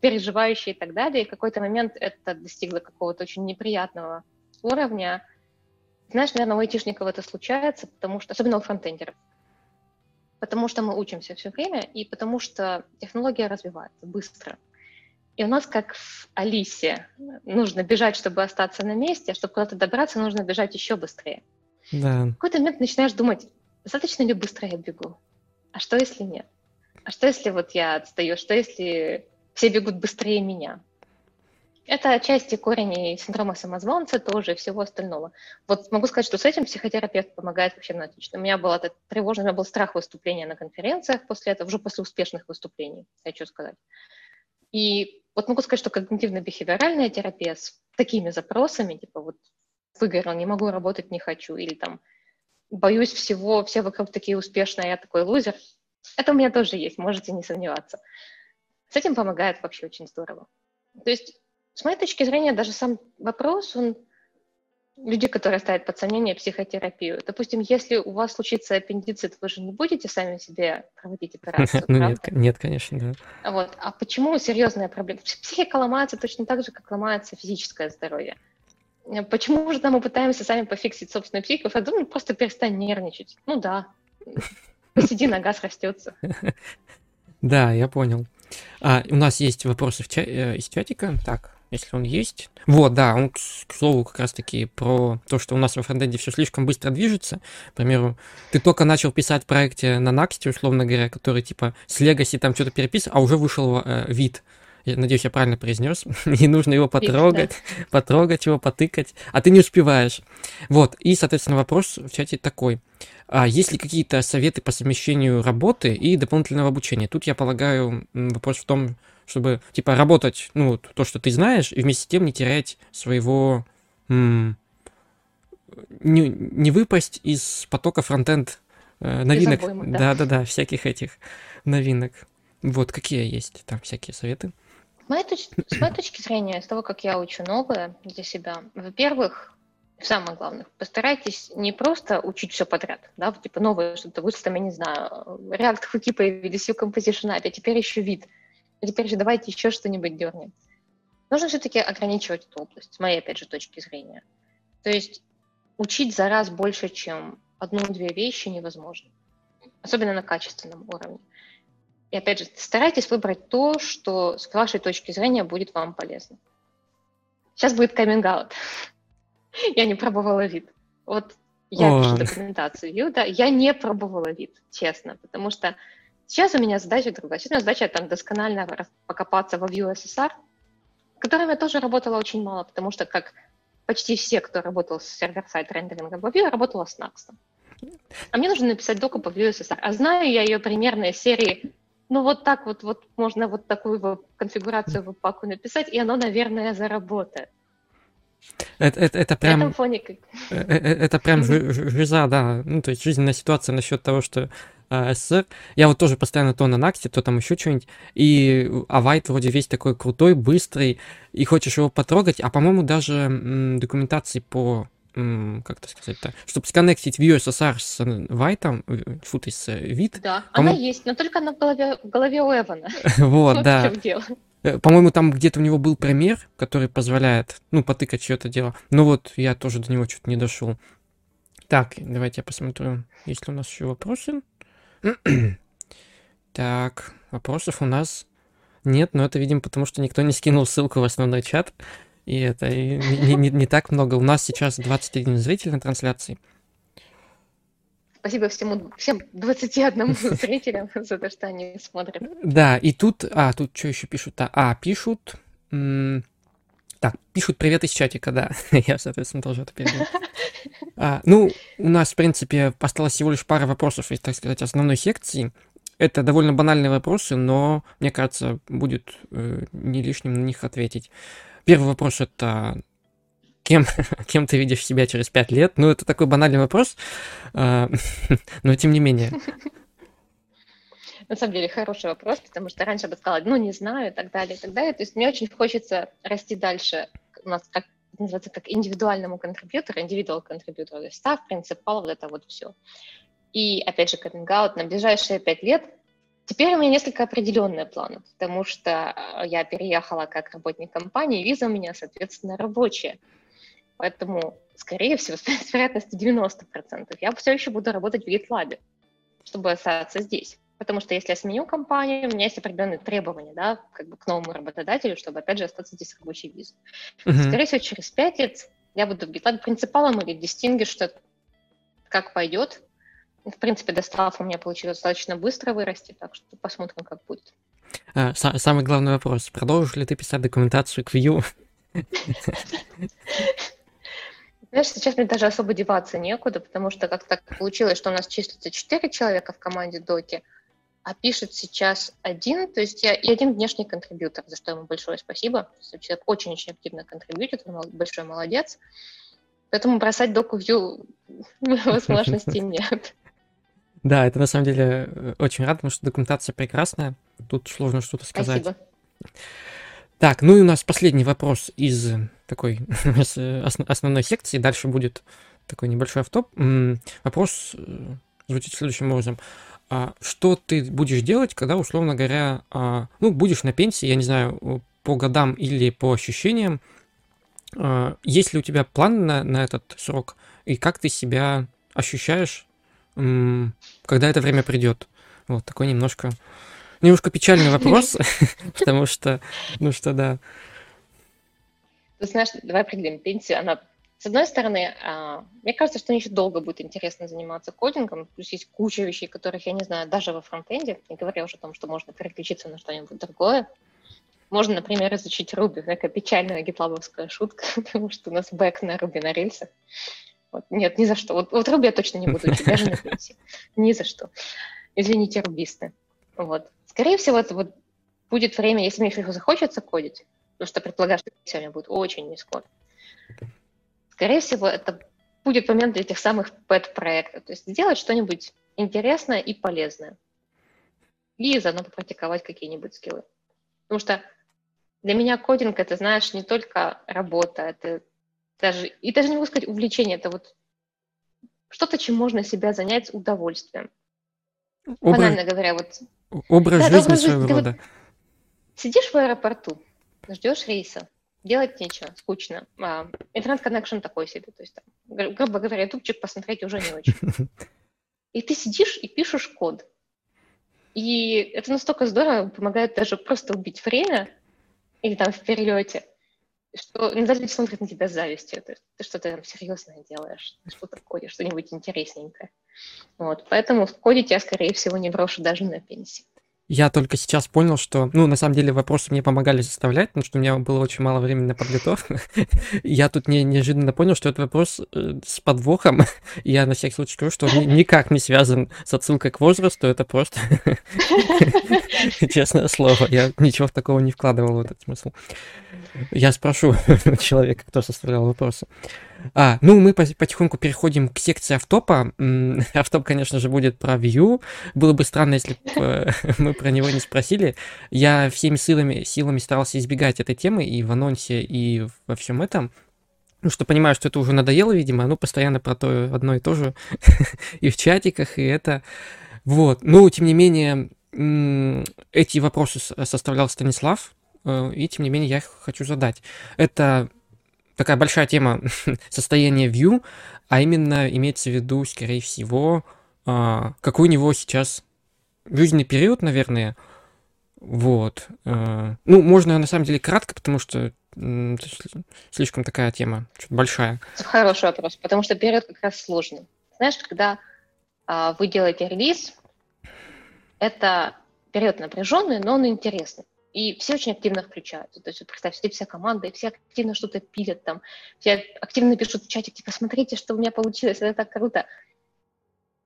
Speaker 2: переживающий и так далее. И в какой-то момент это достигло какого-то очень неприятного уровня. Знаешь, наверное, у айтишников это случается, потому что, особенно у фронтендеров, потому что мы учимся все время и потому что технология развивается быстро. И у нас, как в Алисе, нужно бежать, чтобы остаться на месте, а чтобы куда-то добраться, нужно бежать еще быстрее. Да. В какой-то момент начинаешь думать, достаточно ли быстро я бегу? А что, если нет? А что, если вот я отстаю? Что, если все бегут быстрее меня? Это отчасти корень синдрома самозванца тоже и всего остального. Вот могу сказать, что с этим психотерапевт помогает вообще на отлично. У меня был этот тревожный, у меня был страх выступления на конференциях после этого, уже после успешных выступлений, хочу сказать. И вот могу сказать, что когнитивно-бихевиоральная терапия с такими запросами, типа вот выгорел, не могу работать, не хочу, или там боюсь всего, все вокруг такие успешные, а я такой лузер, это у меня тоже есть, можете не сомневаться. С этим помогает вообще очень здорово. То есть, с моей точки зрения, даже сам вопрос, он люди, которые ставят под сомнение психотерапию. Допустим, если у вас случится аппендицит, вы же не будете сами себе проводить операцию,
Speaker 1: Ну нет, нет, конечно,
Speaker 2: да. Вот. А почему серьезная проблема? Психика ломается точно так же, как ломается физическое здоровье. Почему же мы пытаемся сами пофиксить собственную психику? Я думаю, просто перестань нервничать. Ну да, посиди, нога срастется.
Speaker 1: Да, я понял. А, у нас есть вопросы в ча- э, из чатика. Так, если он есть. Вот, да, он, к слову, как раз-таки про то, что у нас во фронтенде все слишком быстро движется. К примеру, ты только начал писать в проекте на Next, условно говоря, который типа с Legacy там что-то переписывал, а уже вышел э, вид. Я надеюсь, я правильно произнес. Не нужно его потрогать, потрогать его, потыкать, а ты не успеваешь. Вот, и, соответственно, вопрос в чате такой. А есть ли какие-то советы по совмещению работы и дополнительного обучения? Тут, я полагаю, вопрос в том, чтобы, типа, работать, ну, то, что ты знаешь, и вместе с тем не терять своего... М- не, не выпасть из потока фронтенд э, новинок. Да-да-да, всяких этих новинок. Вот, какие есть там всякие советы?
Speaker 2: С моей, точ... с моей точки зрения, с того, как я учу новое для себя, во-первых, самое главное, постарайтесь не просто учить все подряд, да, типа новое что-то, вы там, я не знаю, React хуки появились, Vue Composition API, а теперь еще вид – теперь же давайте еще что-нибудь дернем. Нужно все-таки ограничивать эту область, с моей, опять же, точки зрения. То есть учить за раз больше, чем одну-две вещи невозможно. Особенно на качественном уровне. И опять же, старайтесь выбрать то, что с вашей точки зрения будет вам полезно. Сейчас будет каминг -аут. Я не пробовала вид. Вот я О. пишу документацию, да, я не пробовала вид, честно, потому что Сейчас у меня задача другая. Сейчас у меня задача там досконально покопаться во Vue SSR, которым я тоже работала очень мало, потому что как почти все, кто работал с сервер-сайт рендерингом во Vue, работала с Next. А мне нужно написать доку по Vue SSR. А знаю я ее примерно из серии, ну вот так вот, вот можно вот такую конфигурацию в паку написать, и оно, наверное, заработает.
Speaker 1: Это, это, это прям... Фоне... Э, э, это прям жиза, да. Ну, то есть жизненная ситуация насчет того, что СССР. Я вот тоже постоянно то на Накте, то там еще что-нибудь. И Авайт вроде весь такой крутой, быстрый, и хочешь его потрогать, а по-моему даже м, документации по как это сказать-то, чтобы сконнектить Vue SSR с Вайтом, фу, ты с вид.
Speaker 2: Да, она есть, но только она в голове, в голове у Эвана.
Speaker 1: Вот, да. По-моему, там где-то у него был пример, который позволяет, ну, потыкать это дело. Но вот я тоже до него что-то не дошел. Так, давайте я посмотрю, есть ли у нас еще вопросы. так, вопросов у нас нет, но это, видимо, потому что никто не скинул ссылку в основной чат. И это и не, не, не так много. У нас сейчас 21 зритель на трансляции.
Speaker 2: Спасибо всему, всем 21 зрителям за то, что они смотрят.
Speaker 1: Да, и тут... А, тут что еще пишут? А, пишут... Так, пишут привет из чатика, да. Я, соответственно, тоже это передаю. А, ну, у нас, в принципе, осталось всего лишь пара вопросов из, так сказать, основной секции. Это довольно банальные вопросы, но, мне кажется, будет э, не лишним на них ответить. Первый вопрос это кем, кем ты видишь себя через пять лет? Ну, это такой банальный вопрос, а, но тем не менее.
Speaker 2: На самом деле хороший вопрос, потому что раньше бы сказала, ну, не знаю, и так далее, и так далее. То есть мне очень хочется расти дальше. У нас как называется как индивидуальному контрибьютору, индивидуал контрибьютору, то есть став, принципал, вот это вот все. И, опять же, комминг на ближайшие пять лет Теперь у меня несколько определенные планы, потому что я переехала как работник компании, виза у меня, соответственно, рабочая. Поэтому, скорее всего, с вероятностью 90%, я все еще буду работать в GitLab, чтобы остаться здесь. Потому что если я сменю компанию, у меня есть определенные требования, да, как бы к новому работодателю, чтобы, опять же, остаться здесь с рабочей визой. Uh-huh. Скорее всего, через 5 лет я буду в GitLab принципалом или distinguished, как пойдет. В принципе, достав у меня получилось достаточно быстро вырасти, так что посмотрим, как будет.
Speaker 1: А, самый главный вопрос. Продолжишь ли ты писать документацию к Vue?
Speaker 2: Знаешь, сейчас мне даже особо деваться некуда, потому что как так получилось, что у нас числится 4 человека в команде Доки, а пишет сейчас один, то есть я и один внешний контрибьютор, за что ему большое спасибо. Человек очень-очень активно контрибьютит, он большой молодец. Поэтому бросать доку вью возможностей нет.
Speaker 1: Да, это на самом деле э, очень рад, потому что документация прекрасная. Тут сложно что-то сказать.
Speaker 2: Спасибо.
Speaker 1: Так, ну и у нас последний вопрос из такой основной секции. Дальше будет такой небольшой автоп. Вопрос э, звучит следующим образом. А что ты будешь делать, когда, условно говоря, а, ну, будешь на пенсии, я не знаю, по годам или по ощущениям, а, есть ли у тебя план на, на этот срок, и как ты себя ощущаешь, когда это время придет? Вот такой немножко немножко печальный вопрос, потому что, ну что, да.
Speaker 2: Ты знаешь, давай определим, пенсия, она с одной стороны, а, мне кажется, что мне еще долго будет интересно заниматься кодингом, плюс есть куча вещей, которых я не знаю даже во фронтенде, не говоря уже о том, что можно переключиться на что-нибудь другое. Можно, например, изучить Ruby, такая печальная гитлабовская шутка, потому что у нас бэк на Ruby на рельсах. Вот, нет, ни за что. Вот, вот Ruby я точно не буду учить, даже на пенсии. Ни за что. Извините, рубисты. Вот. Скорее всего, это вот будет время, если мне еще захочется кодить, потому что предполагаю, что сегодня будет очень не скоро. Скорее всего, это будет момент для этих самых пэт-проектов. То есть сделать что-нибудь интересное и полезное. И заодно попрактиковать какие-нибудь скиллы. Потому что для меня кодинг это, знаешь, не только работа, это даже, и даже не могу сказать увлечение, это вот что-то, чем можно себя занять с удовольствием. Образ... Банально говоря, вот
Speaker 1: Образ да, жизни своего рода. Вот
Speaker 2: сидишь в аэропорту, ждешь рейса, делать нечего, скучно. А, интернет-коннекшн такой себе. То есть, там, грубо говоря, ютубчик посмотреть уже не очень. И ты сидишь и пишешь код. И это настолько здорово, помогает даже просто убить время или там в перелете, что иногда люди смотрят на тебя с завистью. То есть ты что-то там серьезное делаешь, что-то кодишь, что-нибудь интересненькое. Вот, поэтому кодить я, скорее всего, не брошу даже на пенсии.
Speaker 1: Я только сейчас понял, что, ну, на самом деле вопросы мне помогали составлять, потому что у меня было очень мало времени на подготовку. Я тут не, неожиданно понял, что это вопрос э, с подвохом. Я на всякий случай скажу, что он никак не связан с отсылкой к возрасту, это просто честное слово. Я ничего такого не вкладывал в этот смысл. Я спрошу человека, кто составлял вопросы. А, ну, мы потихоньку переходим к секции автопа. Автоп, конечно же, будет про Vue. Было бы странно, если бы э, мы про него не спросили. Я всеми силами, силами старался избегать этой темы и в анонсе, и во всем этом. Ну, что понимаю, что это уже надоело, видимо, ну, постоянно про то одно и то же и в чатиках, и это... Вот, но, тем не менее, эти вопросы составлял Станислав, Э, и тем не менее я их хочу задать. Это такая большая тема состояния Vue, а именно имеется в виду, скорее всего, а, какой у него сейчас жизненный период, наверное. Вот. А, ну, можно на самом деле кратко, потому что слишком такая тема, что-то большая.
Speaker 2: Хороший вопрос, потому что период как раз сложный. Знаешь, когда а, вы делаете релиз, это период напряженный, но он интересный. И все очень активно включаются. То есть, вот представь, сидит вся команда, и все активно что-то пилят там, все активно пишут в чатик, типа, смотрите, что у меня получилось, это так круто.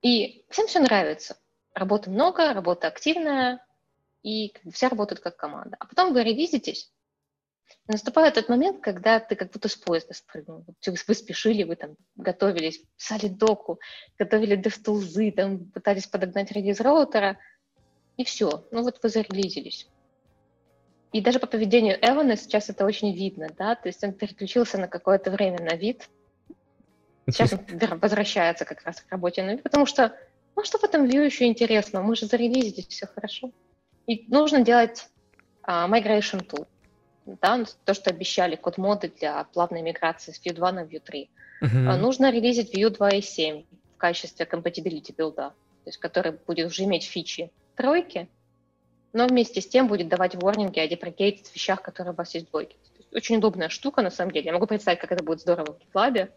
Speaker 2: И всем все нравится. Работы много, работа активная, и все работают как команда. А потом вы ревизитесь, наступает тот момент, когда ты как будто с поезда спрыгнул. Вы спешили, вы там готовились, писали доку, готовили дефтулзы, там пытались подогнать релиз роутера, и все. Ну вот вы зарелизились. И даже по поведению Эвана сейчас это очень видно, да, то есть он переключился на какое-то время на вид, сейчас он возвращается как раз к работе на вид, потому что, ну что в этом view еще интересно, мы же зарелизились, все хорошо. И нужно делать uh, migration tool, да, то, что обещали, код моды для плавной миграции с Vue 2 на Vue 3. Uh-huh. Uh, нужно релизить Vue 2.7 в качестве compatibility билда, то есть который будет уже иметь фичи тройки, но вместе с тем будет давать ворнинги о deprecated вещах, которые у вас есть в блоге. Очень удобная штука, на самом деле. Я могу представить, как это будет здорово в GitLab.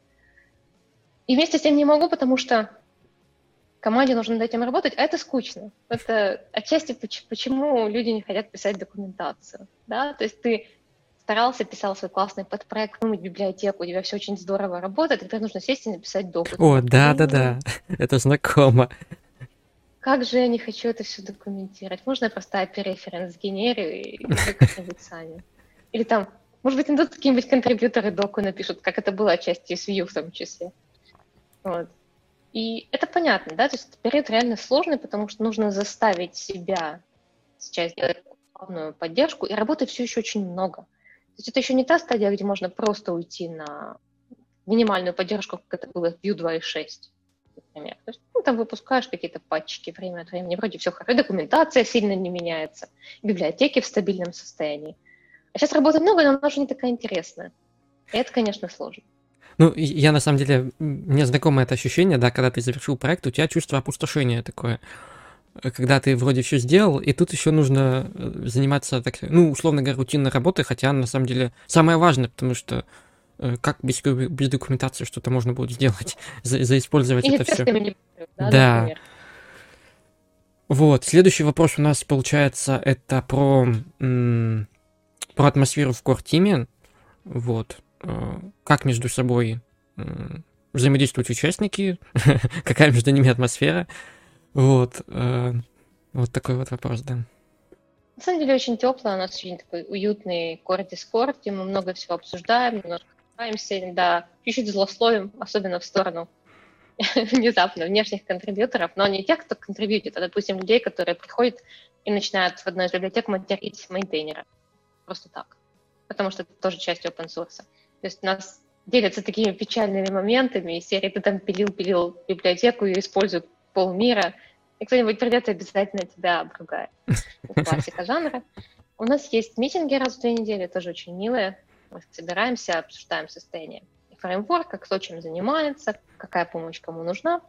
Speaker 2: И вместе с тем не могу, потому что команде нужно над этим работать, а это скучно. Это отчасти почему люди не хотят писать документацию. Да? То есть ты старался, писал свой классный подпроект, вымыть библиотеку, у тебя все очень здорово работает, и теперь нужно сесть и написать док.
Speaker 1: О, да-да-да, это знакомо
Speaker 2: как же я не хочу это все документировать? Можно я просто референс генерю и как-нибудь сами? Или там, может быть, идут какие-нибудь контрибьюторы доку напишут, как это было отчасти с Vue в том числе. Вот. И это понятно, да, то есть период реально сложный, потому что нужно заставить себя сейчас делать главную поддержку, и работы все еще очень много. То есть это еще не та стадия, где можно просто уйти на минимальную поддержку, как это было в Vue 2.6 например. То есть, ну, там выпускаешь какие-то патчики время от времени, вроде все хорошо, документация сильно не меняется, библиотеки в стабильном состоянии. А сейчас работы много, но она уже не такая интересная. И это, конечно, сложно.
Speaker 1: Ну, я на самом деле, мне знакомо это ощущение, да, когда ты завершил проект, у тебя чувство опустошения такое. Когда ты вроде все сделал, и тут еще нужно э, заниматься, так, ну, условно говоря, рутинной работой, хотя на самом деле самое важное, потому что как без, без документации что-то можно будет сделать, за, заиспользовать Или это все. Да. да. Вот, следующий вопрос у нас получается это про, про атмосферу в core Вот, э, как между собой взаимодействуют участники, какая между ними атмосфера. Вот, э, вот такой вот вопрос, да.
Speaker 2: На самом деле очень тепло, у нас очень такой уютный Discord, где мы много всего обсуждаем, немножко стараемся, да, чуть-чуть злословим, особенно в сторону внезапно внешних контрибьюторов, но не тех, кто контрибьютит, а, допустим, людей, которые приходят и начинают в одной из библиотек материть мейнтейнера. Просто так. Потому что это тоже часть open source. То есть у нас делятся такими печальными моментами, из серии ты там пилил-пилил библиотеку и используют полмира, и кто-нибудь придет и обязательно тебя обругает. Классика жанра. У нас есть митинги раз в две недели, тоже очень милые. Мы собираемся, обсуждаем состояние фреймворка, кто чем занимается, какая помощь кому нужна.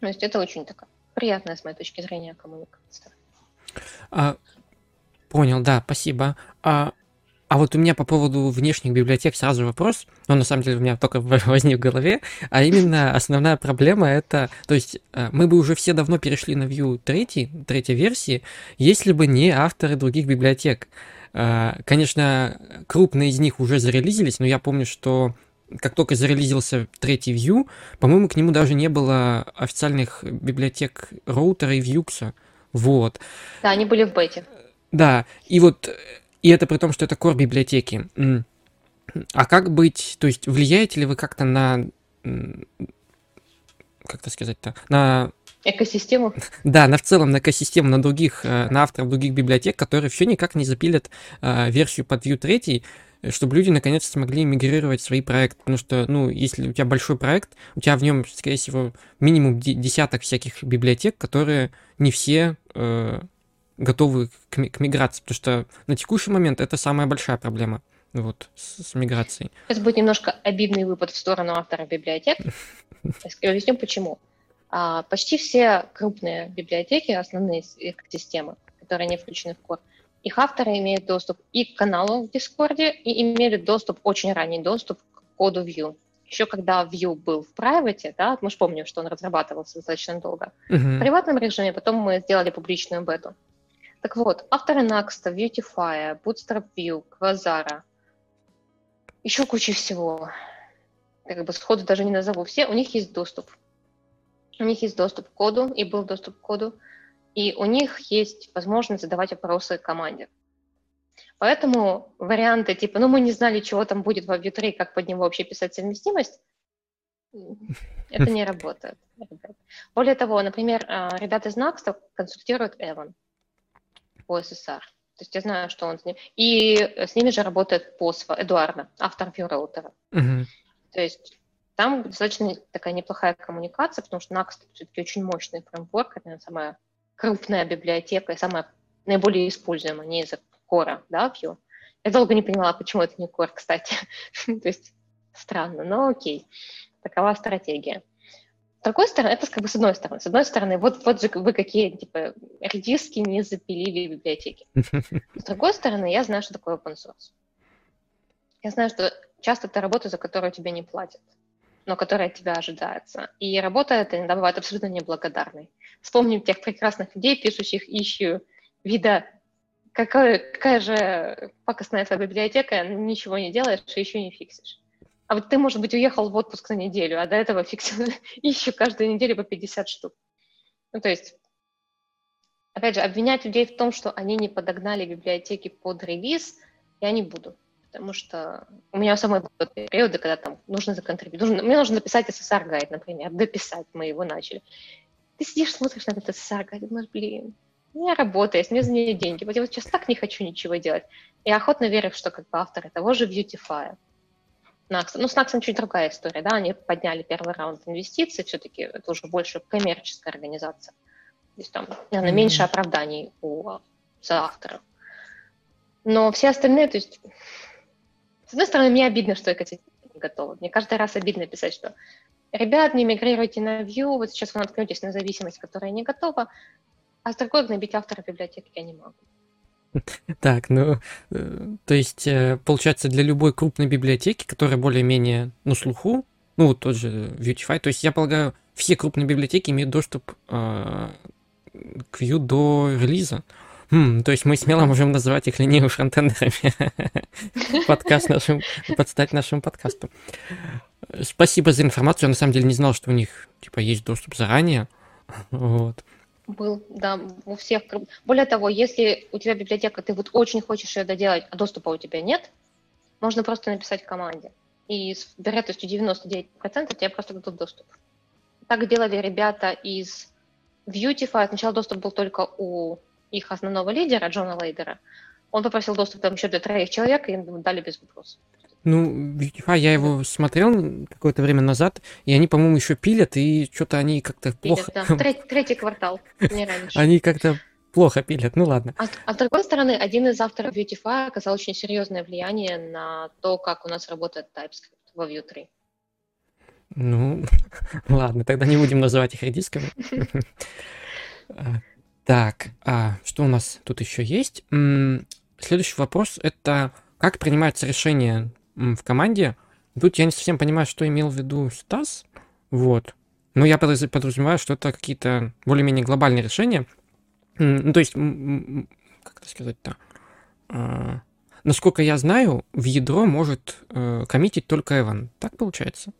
Speaker 2: То есть это очень такая приятная, с моей точки зрения, коммуникация.
Speaker 1: А, понял, да, спасибо. А, а вот у меня по поводу внешних библиотек сразу вопрос, но на самом деле у меня только возник в голове, а именно основная проблема это, то есть э, мы бы уже все давно перешли на Vue 3, третьей версии, если бы не авторы других библиотек. А, конечно, крупные из них уже зарелизились, но я помню, что как только зарелизился третий Vue, по-моему, к нему даже не было официальных библиотек роутера и Vuex. Вот.
Speaker 2: Да, они были в бете.
Speaker 1: Да, и вот, и это при том, что это core библиотеки. А как быть, то есть влияете ли вы как-то на, как это сказать-то, на
Speaker 2: Экосистему?
Speaker 1: Да, на в целом на экосистему, на других, э, на авторов других библиотек, которые все никак не запилят э, версию под Vue 3, чтобы люди наконец-то смогли мигрировать свои проекты. Потому что, ну, если у тебя большой проект, у тебя в нем, скорее всего, минимум десяток всяких библиотек, которые не все э, готовы к, к миграции. Потому что на текущий момент это самая большая проблема вот, с, с миграцией.
Speaker 2: Это будет немножко обидный выпад в сторону автора библиотек. Объясню, почему. А, почти все крупные библиотеки, основные экосистемы, которые не включены в Core, их авторы имеют доступ и к каналу в Discord, и имели доступ, очень ранний доступ к коду Vue. Еще когда Vue был в private, да, мы же помним, что он разрабатывался достаточно долго, uh-huh. в приватном режиме, потом мы сделали публичную бету. Так вот, авторы Next, Beautify, Bootstrap View, Quasar, еще куча всего. Как бы сходу даже не назову все, у них есть доступ. У них есть доступ к коду, и был доступ к коду и у них есть возможность задавать вопросы команде. Поэтому варианты типа, ну мы не знали, чего там будет в Vue 3, как под него вообще писать совместимость, это не работает. Более того, например, а, ребята из Next консультируют Эван по SSR. То есть я знаю, что он с ним. И с ними же работает Посва, Эдуарда, автор ViewRouter. Uh-huh. То есть там достаточно такая неплохая коммуникация, потому что Next все-таки очень мощный фреймворк, это самая крупная библиотека и самая наиболее используемая, не из-за кора, да, Vue. Я долго не поняла, почему это не core, кстати. То есть странно, но окей. Такова стратегия. С другой стороны, это как бы с одной стороны. С одной стороны, вот, вот же вы какие, типа, редиски не запилили в библиотеке. С другой стороны, я знаю, что такое open source. Я знаю, что часто это работа, за которую тебе не платят но которая от тебя ожидается. И работа эта иногда бывает абсолютно неблагодарной. Вспомним тех прекрасных людей, пишущих ищу вида какая, какая же пакостная твоя библиотека, ничего не делаешь и еще не фиксишь. А вот ты, может быть, уехал в отпуск на неделю, а до этого фиксил, ищу каждую неделю по 50 штук. Ну, то есть, опять же, обвинять людей в том, что они не подогнали библиотеки под релиз, я не буду потому что у меня самой были периоды, когда там нужно законтрибьютить. Нужно, мне нужно написать SSR-гайд, например, дописать, мы его начали. Ты сидишь, смотришь на этот SSR-гайд и думаешь, блин, не работает, мне за нее деньги. Вот я вот сейчас так не хочу ничего делать. И охотно верю, что как бы авторы того же Beautify, Nax, ну, с Nax чуть другая история, да, они подняли первый раунд инвестиций, все-таки это уже больше коммерческая организация. То есть там, наверное, меньше оправданий у соавторов. Но все остальные, то есть с одной стороны, мне обидно, что Екатерина не готова. Мне каждый раз обидно писать, что ребят, не мигрируйте на Vue, вот сейчас вы наткнетесь на зависимость, которая не готова, а с другой гнобить автора библиотеки я не могу.
Speaker 1: Так, ну, э, то есть, э, получается, для любой крупной библиотеки, которая более-менее на слуху, ну, тот же Vuetify, то есть, я полагаю, все крупные библиотеки имеют доступ э, к Vue до релиза. Хм, то есть мы смело можем называть их ленивыми фронтендерами. Подкаст нашим, подстать нашему подкасту. Спасибо за информацию. Я на самом деле не знал, что у них типа есть доступ заранее. Вот.
Speaker 2: Был, да, у всех. Более того, если у тебя библиотека, ты вот очень хочешь ее доделать, а доступа у тебя нет, можно просто написать команде. И с вероятностью 99% тебе просто дадут доступ. Так делали ребята из Beautify. Сначала доступ был только у их основного лидера, Джона Лейдера, он попросил доступ там еще для троих человек, и им дали без вопросов.
Speaker 1: Ну, а я его смотрел какое-то время назад, и они, по-моему, еще пилят, и что-то они как-то плохо...
Speaker 2: Да. Третий, третий квартал, не раньше.
Speaker 1: Они как-то плохо пилят, ну ладно.
Speaker 2: А, а с другой стороны, один из авторов Beautify оказал очень серьезное влияние на то, как у нас работает TypeScript во Vue 3.
Speaker 1: Ну, ладно, тогда не будем называть их редисками. Так, а что у нас тут еще есть? Следующий вопрос это как принимается решение в команде. Тут я не совсем понимаю, что имел в виду Стас. Вот. Но я подразумеваю, что это какие-то более-менее глобальные решения. Ну, то есть, как это сказать-то? А, насколько я знаю, в ядро может э, коммитить только Эван. Так получается?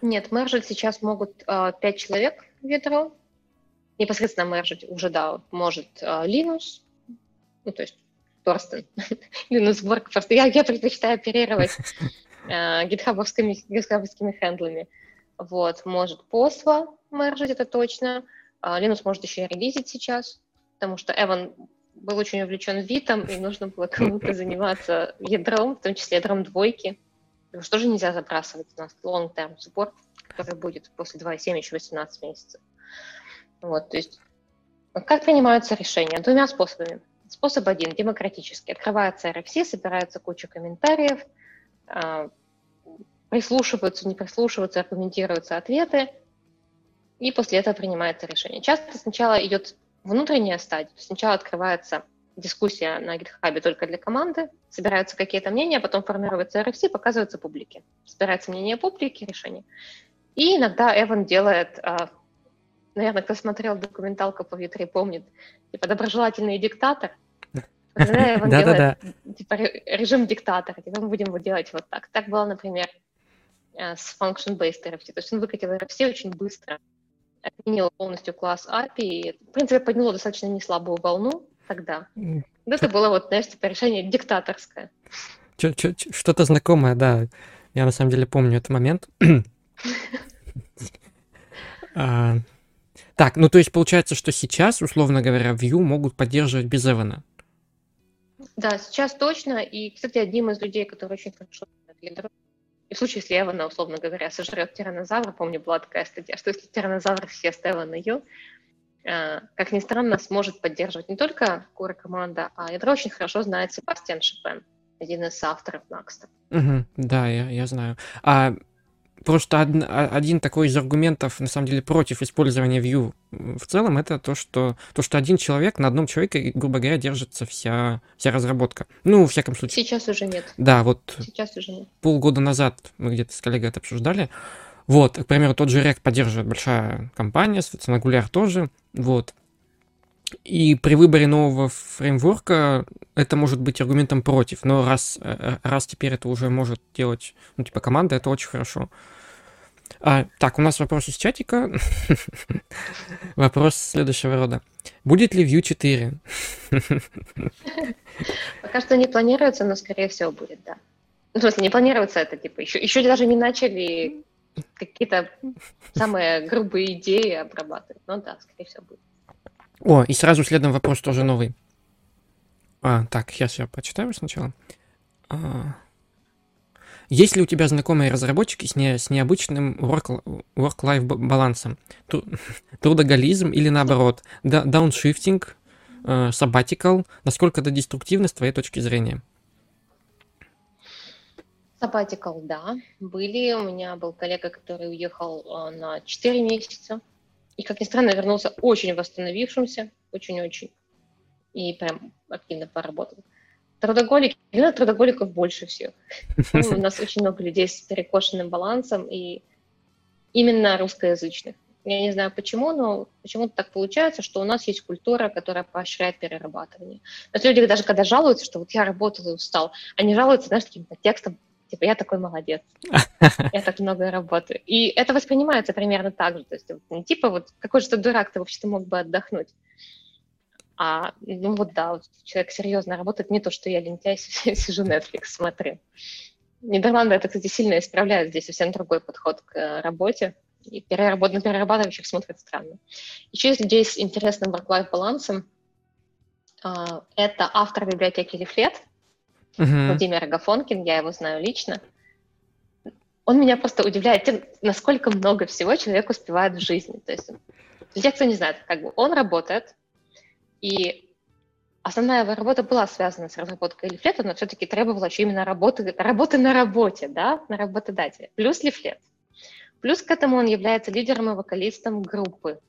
Speaker 2: Нет, мержить сейчас могут э, 5 человек в ядро, непосредственно мержить уже, да, может uh, Linux, ну, то есть Торстен, Linux Work, просто я, я предпочитаю оперировать uh, гитхабовскими, гитхабовскими хендлами. Вот, может Posva мержить, это точно. Uh, Linux может еще и релизить сейчас, потому что Эван был очень увлечен Витом, и нужно было кому-то заниматься ядром, в том числе ядром двойки. Его что же нельзя забрасывать у нас long-term support, который будет после 2.7 еще 18 месяцев. Вот, то есть как принимаются решения? Двумя способами. Способ один, демократический. Открывается RFC, собирается куча комментариев, а, прислушиваются, не прислушиваются, аргументируются ответы, и после этого принимается решение. Часто сначала идет внутренняя стадия, сначала открывается дискуссия на GitHub только для команды, собираются какие-то мнения, потом формируется RFC, показывается публике. Собирается мнение публики, решение. И иногда Эван делает, а, наверное, кто смотрел документалку по Витре, помнит, типа доброжелательный диктатор. Когда Эван делает типа режим диктатора, типа мы будем его делать вот так. Так было, например, э, с function-based RFC. То есть он выкатил RFC очень быстро, отменил полностью класс API, и, в принципе, подняло достаточно неслабую волну тогда. Это было вот, знаешь, типа решение диктаторское.
Speaker 1: Что-то знакомое, да. Я на самом деле помню этот момент. Так, ну то есть получается, что сейчас, условно говоря, Vue могут поддерживать без Эвана.
Speaker 2: Да, сейчас точно. И, кстати, одним из людей, который очень хорошо знает и в случае, если Эвана, условно говоря, сожрет тиранозавр, помню, была такая статья, что если тиранозавр съест Эвана Ю, э, как ни странно, сможет поддерживать не только Core команда, а ядро очень хорошо знает Себастьян Шипен, один из авторов Накста.
Speaker 1: Угу, да, я, я знаю. А просто один, один такой из аргументов, на самом деле, против использования Vue в целом, это то, что, то, что один человек, на одном человеке, грубо говоря, держится вся, вся разработка. Ну, в всяком случае.
Speaker 2: Сейчас уже нет.
Speaker 1: Да, вот
Speaker 2: Сейчас уже нет.
Speaker 1: полгода назад мы где-то с коллегой это обсуждали. Вот, к примеру, тот же React поддерживает большая компания, соответственно, Angular тоже. Вот. И при выборе нового фреймворка это может быть аргументом против, но раз, э, раз теперь это уже может делать, ну, типа, команда, это очень хорошо. А, так, у нас вопрос из чатика. вопрос следующего рода. Будет ли Vue 4?
Speaker 2: Пока что не планируется, но, скорее всего, будет, да. Ну, в смысле, не планируется это, типа, еще, еще даже не начали какие-то самые грубые идеи обрабатывать. Но да, скорее всего, будет.
Speaker 1: О, и сразу следом вопрос тоже новый. А, так, сейчас я почитаю сначала. А... Есть ли у тебя знакомые разработчики с, не, с необычным work-life балансом? Трудоголизм или наоборот? Дауншифтинг, э, sabbatical? Насколько это деструктивно с твоей точки зрения?
Speaker 2: Sabbatical, да, были. У меня был коллега, который уехал э, на 4 месяца и, как ни странно, вернулся очень восстановившимся, очень-очень, и прям активно поработал. Трудоголики, именно трудоголиков больше всех. У нас очень много людей с перекошенным балансом, и именно русскоязычных. Я не знаю почему, но почему-то так получается, что у нас есть культура, которая поощряет перерабатывание. То есть люди даже когда жалуются, что вот я работал и устал, они жалуются, знаешь, таким текстом, типа, я такой молодец, я так много работаю. И это воспринимается примерно так же, то есть не типа вот какой же ты дурак, ты вообще-то мог бы отдохнуть. А, ну вот да, вот человек серьезно работает, не то, что я лентяй сижу Netflix смотрю. Нидерланды это, кстати, сильно исправляют здесь совсем другой подход к э, работе. И переработ... на перерабатывающих смотрят странно. Еще из людей с интересным work-life балансом а, это автор библиотеки Лифлет, uh-huh. Владимир Агафонкин, я его знаю лично. Он меня просто удивляет тем, насколько много всего человек успевает в жизни. То есть, для тех, кто не знает, как бы он работает, и основная его работа была связана с разработкой лифлета, но все-таки требовала еще именно работы, работы на работе, да, на работодателе, плюс лифлет. Плюс к этому он является лидером и вокалистом группы.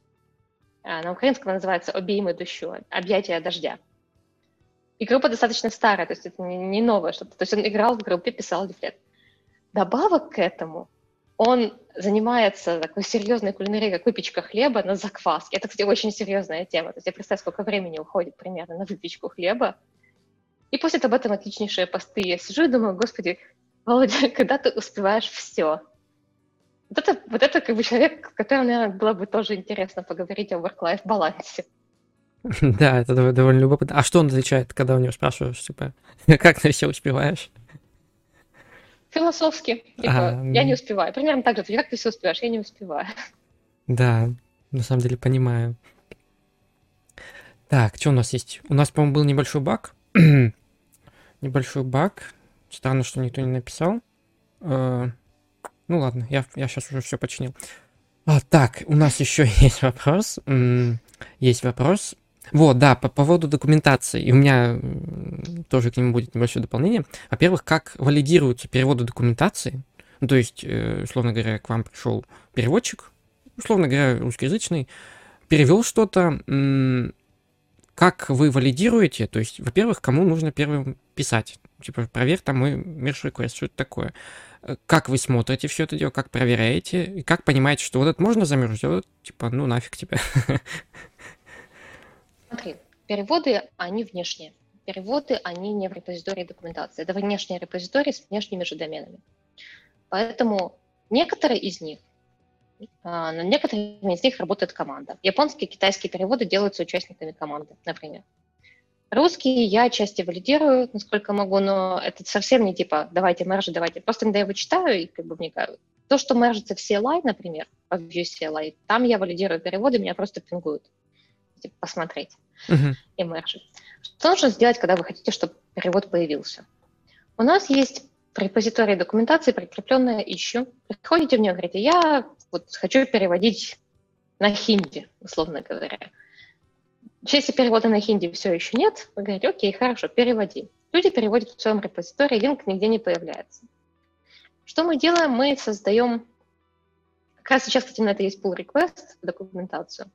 Speaker 2: А, на украинском называется «Обійми дощу», «Объятия дождя». И группа достаточно старая, то есть это не, не новое что-то. То есть он играл в группе, писал дефлет. Добавок к этому он занимается такой серьезной кулинарией, как выпечка хлеба на закваске. Это, кстати, очень серьезная тема. То есть я представляю, сколько времени уходит примерно на выпечку хлеба. И после об этом отличнейшие посты. Я сижу и думаю, господи, Володя, когда ты успеваешь все? Вот это, вот это как бы человек, с которым, наверное, было бы тоже интересно поговорить о work-life балансе.
Speaker 1: Да, это довольно любопытно. А что он отвечает, когда у него спрашиваешь, типа, как ты все успеваешь?
Speaker 2: Философски. Типа, а, я не успеваю. Примерно так же. Как ты все успеваешь? Я не успеваю.
Speaker 1: Да, на самом деле понимаю. Так, что у нас есть? У нас, по-моему, был небольшой баг. небольшой баг. Странно, что никто не написал. Uh, ну ладно, я, я сейчас уже все починил. А, так, у нас еще есть вопрос. Есть вопрос Вот, да, по поводу документации. И у меня тоже к нему будет небольшое дополнение. Во-первых, как валидируются переводы документации. Ну, то есть, э, условно говоря, к вам пришел переводчик, условно говоря, русскоязычный, перевел что-то, как вы валидируете, то есть, во-первых, кому нужно первым писать, типа, проверь там мой merge request, что это такое, э, как вы смотрите все это дело, как проверяете, и как понимаете, что вот это можно замерзнуть, а вот, типа, ну нафиг тебя.
Speaker 2: Смотри, переводы, они внешние. Переводы, они не в репозитории документации. Это внешний репозиторий с внешними же доменами. Поэтому некоторые из них а, на некоторых из них работает команда. Японские китайские переводы делаются участниками команды, например. Русские я отчасти валидирую, насколько могу, но это совсем не типа давайте мержи, давайте. Просто когда я его читаю и как бы вникаю. То, что мержится в CLI, например, по Vue CLI, там я валидирую переводы, меня просто пингуют. Типа, посмотреть uh-huh. мержить. Что нужно сделать, когда вы хотите, чтобы перевод появился? У нас есть в репозитории документации прикрепленное ищу. Приходите в нее, говорите, я вот хочу переводить на хинди, условно говоря. Если перевода на хинди все еще нет, вы говорите, окей, хорошо, переводи. Люди переводят в своем репозитории, линк нигде не появляется. Что мы делаем? Мы создаем, как раз сейчас, кстати, на это есть pull request, документацию,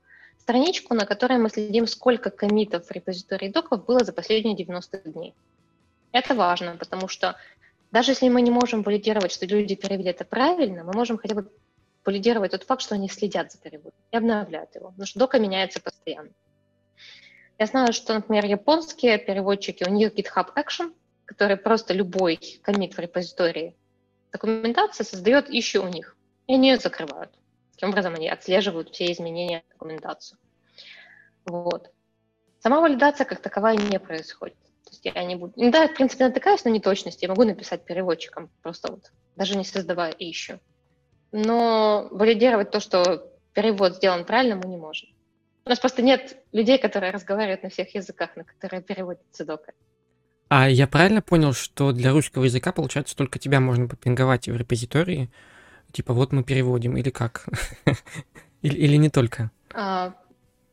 Speaker 2: страничку, на которой мы следим, сколько комитов в репозитории доков было за последние 90 дней. Это важно, потому что даже если мы не можем валидировать, что люди перевели это правильно, мы можем хотя бы валидировать тот факт, что они следят за переводом и обновляют его, потому что дока меняется постоянно. Я знаю, что, например, японские переводчики, у них GitHub Action, который просто любой комит в репозитории документации создает issue у них, и они ее закрывают. Таким образом, они отслеживают все изменения в документацию. Вот. Сама валидация как таковая не происходит. То есть я не буду... Ну да, в принципе, натыкаюсь на неточности, я могу написать переводчикам, просто вот, даже не создавая ищу. Но валидировать то, что перевод сделан правильно, мы не можем. У нас просто нет людей, которые разговаривают на всех языках, на которые переводят цедока.
Speaker 1: А я правильно понял, что для русского языка, получается, только тебя можно попинговать в репозитории? Типа, вот мы переводим, или как? или, или не только?
Speaker 2: А,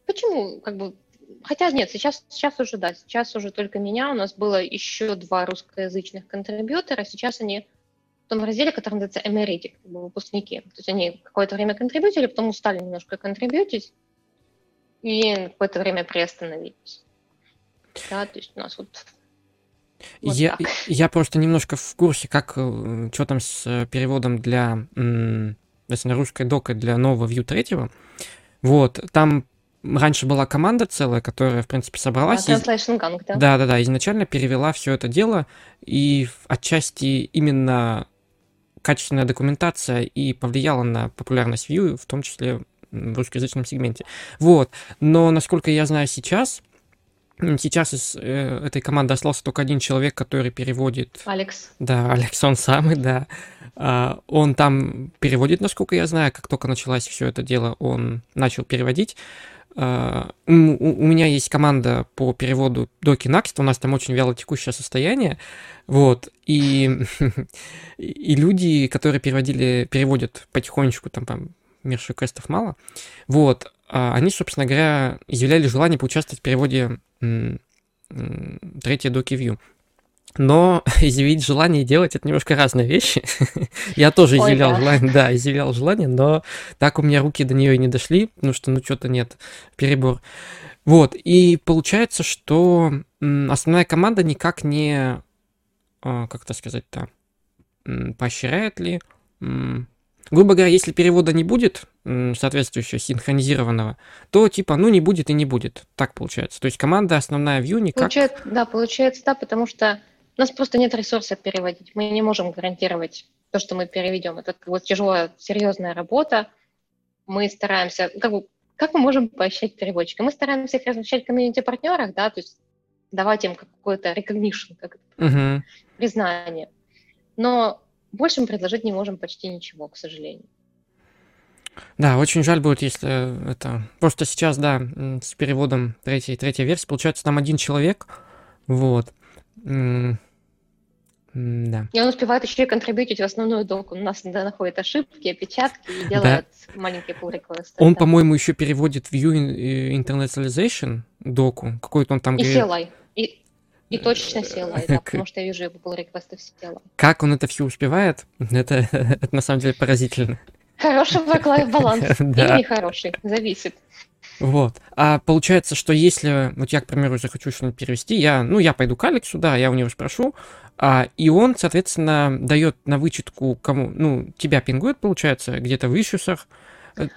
Speaker 2: почему? Как бы Хотя нет, сейчас, сейчас уже да, сейчас уже только меня. У нас было еще два русскоязычных контрибьютора. Сейчас они в том разделе, который называется Эмеритик, как бы выпускники. То есть они какое-то время контрибьютили, потом устали немножко контрибьютить и какое-то время приостановились. Да, то есть у нас вот
Speaker 1: вот я, я просто немножко в курсе, как э, что там с э, переводом для если на русской дока для нового Vue 3. Вот, там раньше была команда целая, которая, в принципе, собралась.
Speaker 2: Translation Gang, да?
Speaker 1: Да, да, да, изначально перевела все это дело, и отчасти именно качественная документация и повлияла на популярность Vue, в том числе в русскоязычном сегменте. Вот. Но, насколько я знаю сейчас, Сейчас из э, этой команды остался только один человек, который переводит.
Speaker 2: Алекс.
Speaker 1: Да, Алекс, он самый, да. А, он там переводит, насколько я знаю, как только началось все это дело, он начал переводить. Uh, у, у меня есть команда по переводу доки Next, у нас там очень вяло текущее состояние, вот, и, и люди, которые переводили, переводят потихонечку, там, там мерш квестов мало, вот, они, собственно говоря, изъявляли желание поучаствовать в переводе третьей доки View. Но изъявить желание делать это немножко разные вещи. Я тоже изъявлял Ой, да. желание, да, изъявлял желание, но так у меня руки до нее и не дошли, потому что, ну, что-то нет, перебор. Вот, и получается, что основная команда никак не, а, как это сказать-то, поощряет ли, грубо говоря, если перевода не будет, соответствующего синхронизированного, то типа, ну, не будет и не будет. Так получается. То есть команда основная Vue никак...
Speaker 2: Получается, да, получается, да, потому что у нас просто нет ресурсов переводить. Мы не можем гарантировать то, что мы переведем. Это вот тяжелая, серьезная работа. Мы стараемся, как, бы, как мы можем поощрять переводчика? Мы стараемся их размещать в комьюнити-партнерах, да, то есть давать им какой-то recognition, как uh-huh. признание. Но больше мы предложить не можем почти ничего, к сожалению.
Speaker 1: Да, очень жаль будет, если это... Просто сейчас, да, с переводом третьей, третьей версии, получается, там один человек, вот. Да.
Speaker 2: И он успевает еще и контрибьютить в основную доку. У нас иногда находит ошибки, опечатки и делает да. маленькие pull requests.
Speaker 1: Он, да. по-моему, еще переводит View Internationalization, доку? Какой-то он там
Speaker 2: И говорит... CLI. И, точно CLI, да, потому что я вижу его pull реквесты в CLI.
Speaker 1: Как он это все успевает? Это, это на самом деле поразительно.
Speaker 2: Хороший work-life баланс или нехороший, зависит.
Speaker 1: Вот. А получается, что если, вот я, к примеру, захочу что-нибудь перевести, я, ну, я пойду к Алексу, да, я у него спрошу, а, и он, соответственно, дает на вычетку кому, ну, тебя пингует, получается, где-то в ишусах,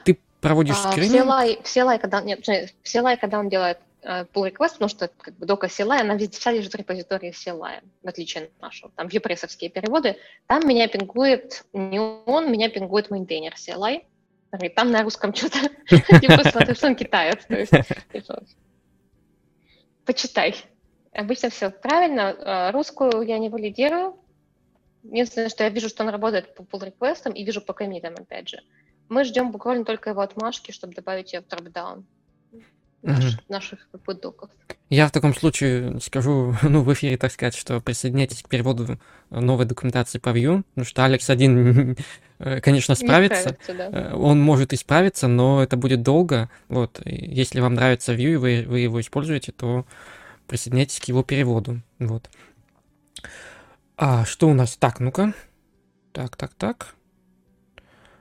Speaker 1: ты проводишь а, скрининг?
Speaker 2: Все лай, все лай, когда, нет, все лай, когда он делает э, pull request, потому что как бы дока CLI, она вся лежит в репозитории CLI, в отличие от нашего. Там вьюпрессовские переводы, там меня пингует не он, меня пингует мейнтейнер CLI, там на русском что-то, типа, смотрю, что он китаец. Почитай. Обычно все правильно. А, русскую я не валидирую. Единственное, что я вижу, что он работает по pull реквестам и вижу по комитам, опять же. Мы ждем буквально только его отмашки, чтобы добавить ее в дропдаун угу. наших доков.
Speaker 1: Я в таком случае скажу, ну, в эфире, так сказать, что присоединяйтесь к переводу новой документации по Vue, потому что Алекс один, э, конечно, справится. да. Э, он может исправиться, но это будет долго. Вот, если вам нравится Vue, и вы, вы его используете, то присоединяйтесь к его переводу. Вот. А что у нас? Так, ну-ка. Так, так, так.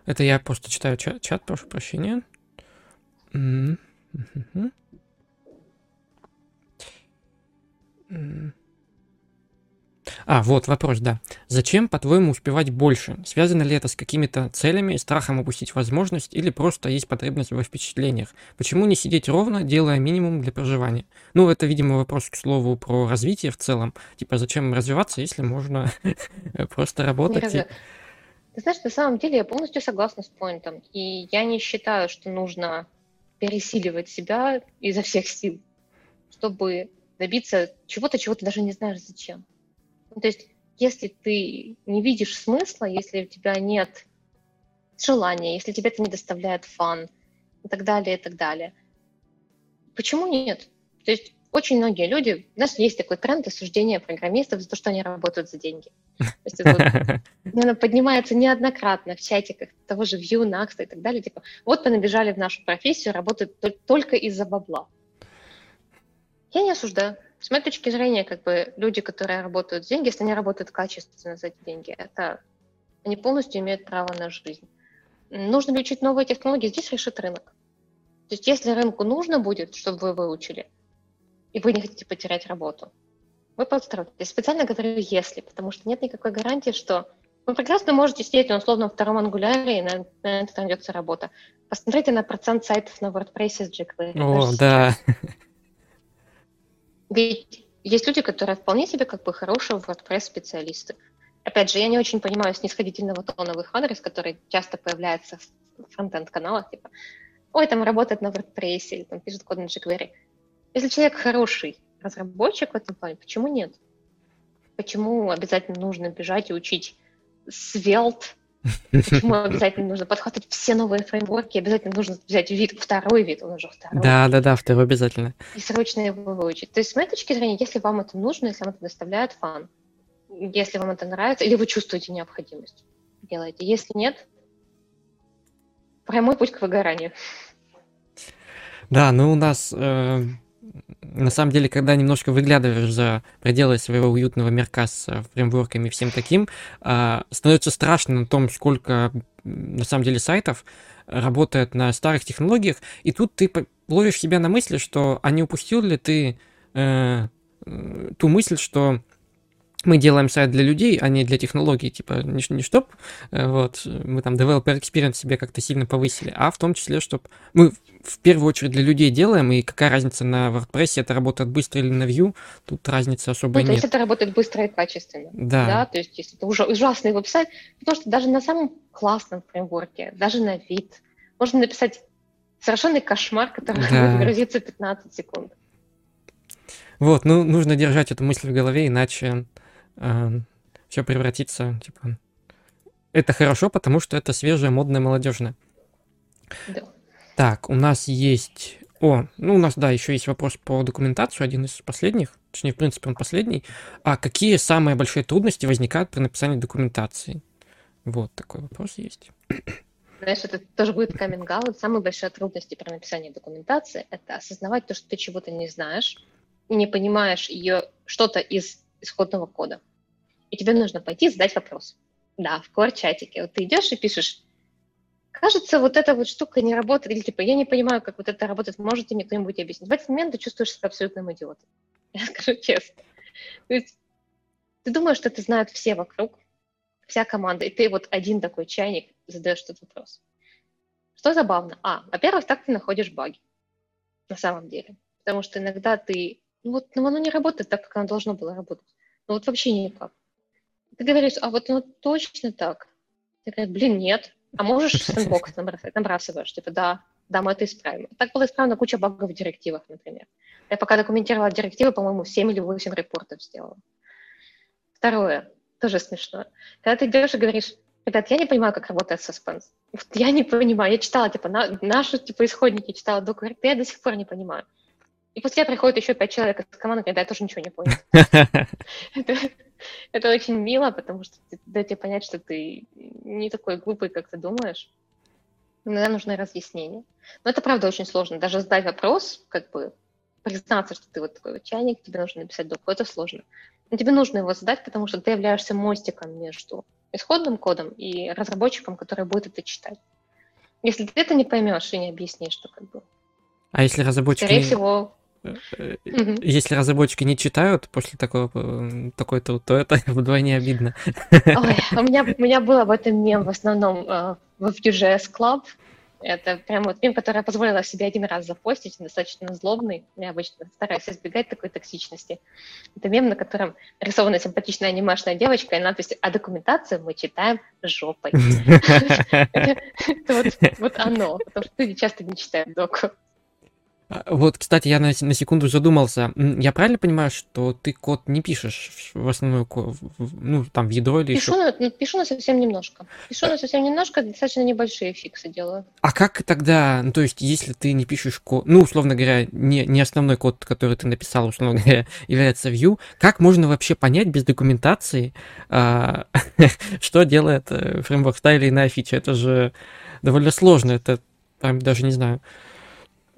Speaker 1: Это я просто читаю чат, чат прошу прощения. А, вот вопрос, да. Зачем, по-твоему, успевать больше? Связано ли это с какими-то целями, страхом упустить возможность или просто есть потребность во впечатлениях? Почему не сидеть ровно, делая минимум для проживания? Ну, это, видимо, вопрос, к слову, про развитие в целом. Типа, зачем развиваться, если можно просто работать? И...
Speaker 2: Ты знаешь, на самом деле я полностью согласна с поинтом. И я не считаю, что нужно пересиливать себя изо всех сил, чтобы добиться чего-то, чего ты даже не знаешь зачем. Ну, то есть, если ты не видишь смысла, если у тебя нет желания, если тебе это не доставляет фан и так далее, и так далее, почему нет? То есть очень многие люди, у нас есть такой тренд осуждения программистов за то, что они работают за деньги. То есть это вот, поднимается неоднократно в чатиках того же Vue, Next и так далее. Типа, вот вы набежали в нашу профессию, работают только из-за бабла. Я не осуждаю. С моей точки зрения, как бы люди, которые работают за деньги, если они работают качественно за эти деньги, это они полностью имеют право на жизнь. Нужно ли учить новые технологии? Здесь решит рынок. То есть если рынку нужно будет, чтобы вы выучили, и вы не хотите потерять работу, вы подстроитесь. Специально говорю «если», потому что нет никакой гарантии, что вы прекрасно можете сидеть на условном втором ангуляре, и на, на это найдется работа. Посмотрите на процент сайтов на WordPress с jQuery.
Speaker 1: О, да.
Speaker 2: Ведь есть люди, которые вполне себе как бы хорошие WordPress-специалисты. Опять же, я не очень понимаю снисходительного тона в их адрес, который часто появляется в фронтенд-каналах, типа «Ой, там работает на WordPress» или там пишет код на jQuery. Если человек хороший разработчик в этом плане, почему нет? Почему обязательно нужно бежать и учить Svelte? Почему обязательно нужно подхватывать все новые фреймворки? Обязательно нужно взять вид, второй вид, он уже второй.
Speaker 1: Да, да, да, второй обязательно.
Speaker 2: И срочно его выучить. То есть, с моей точки зрения, если вам это нужно, если вам это доставляет фан, если вам это нравится, или вы чувствуете необходимость, делайте. Если нет, прямой путь к выгоранию.
Speaker 1: Да, ну у нас э, на самом деле, когда немножко выглядываешь за пределы своего уютного мирка с э, фреймворками и всем таким, а, становится страшно на том, сколько на самом деле сайтов работает на старых технологиях, и тут ты ловишь себя на мысли, что а не упустил ли ты э, ту мысль, что мы делаем сайт для людей, а не для технологий, типа, не, не чтоб э, вот, мы там developer experience себе как-то сильно повысили, а в том числе, чтобы мы в первую очередь для людей делаем, и какая разница на WordPress, это работает быстро или на Vue, тут разницы особой ну,
Speaker 2: то
Speaker 1: нет.
Speaker 2: есть это работает быстро и качественно.
Speaker 1: Да.
Speaker 2: да. То есть если это уже ужасный веб-сайт, потому что даже на самом классном фреймворке, даже на вид, можно написать совершенный кошмар, который да. будет грузиться 15 секунд.
Speaker 1: Вот, ну, нужно держать эту мысль в голове, иначе э, все превратится, типа... Это хорошо, потому что это свежее, модное, молодежное.
Speaker 2: Да.
Speaker 1: Так, у нас есть... О, ну у нас, да, еще есть вопрос по документацию, один из последних, точнее, в принципе, он последний. А какие самые большие трудности возникают при написании документации? Вот такой вопрос есть.
Speaker 2: Знаешь, это тоже будет каминг -аут. Самая большая трудность при написании документации – это осознавать то, что ты чего-то не знаешь, и не понимаешь ее что-то из исходного кода. И тебе нужно пойти задать вопрос. Да, в core-чатике. Вот ты идешь и пишешь, кажется, вот эта вот штука не работает, или типа, я не понимаю, как вот это работает, можете мне кто-нибудь объяснить? В этот момент ты чувствуешь себя абсолютным идиотом. Я скажу честно. То есть ты думаешь, что это знают все вокруг, вся команда, и ты вот один такой чайник задаешь этот вопрос. Что забавно? А, во-первых, так ты находишь баги на самом деле. Потому что иногда ты... Ну вот ну, оно не работает так, как оно должно было работать. Ну вот вообще никак. Ты говоришь, а вот оно точно так. Ты говоришь, блин, нет. А можешь сэндбокс? Набрасываешь, типа, да, да, мы это исправим. Так было исправлено куча багов в директивах, например. Я пока документировала директивы, по-моему, 7 или 8 репортов сделала. Второе, тоже смешно. Когда ты идешь и говоришь, ребят, я не понимаю, как работает суспенс. Вот я не понимаю. Я читала, типа, на, наши, типа, исходники, читала документ, я до сих пор не понимаю. И после приходит еще пять человек из команды, когда я тоже ничего не понял. Это очень мило, потому что дает тебе понять, что ты не такой глупый, как ты думаешь. Иногда нужны разъяснения. Но это правда очень сложно. Даже задать вопрос, как бы признаться, что ты вот такой вот чайник, тебе нужно написать доку, это сложно. Но тебе нужно его задать, потому что ты являешься мостиком между исходным кодом и разработчиком, который будет это читать. Если ты это не поймешь и не объяснишь, то как бы...
Speaker 1: А если разработчики...
Speaker 2: Скорее всего,
Speaker 1: э, э, если разработчики не читают после такого, э, такой-то, то это вдвойне обидно.
Speaker 2: Ой, у меня, у меня был об этом мем в основном uh, в Vue.js Club, это прям вот мем, который я позволила себе один раз запостить, достаточно злобный. Я обычно стараюсь избегать такой токсичности. Это мем, на котором рисована симпатичная анимешная девочка и надпись «А документацию мы читаем жопой». Это вот оно, потому что люди часто не читают доку.
Speaker 1: А, вот, кстати, я на, на секунду задумался. Я правильно понимаю, что ты код не пишешь в основную, ну, там, в ядро или
Speaker 2: пишу еще? На, пишу на совсем немножко. Пишу на совсем немножко, достаточно небольшие фиксы делаю.
Speaker 1: А как тогда, ну, то есть, если ты не пишешь код, ну, условно говоря, не, не основной код, который ты написал, условно говоря, является view, как можно вообще понять без документации, а, что делает э, фреймворк или иная фича? Это же довольно сложно, это прям даже не знаю.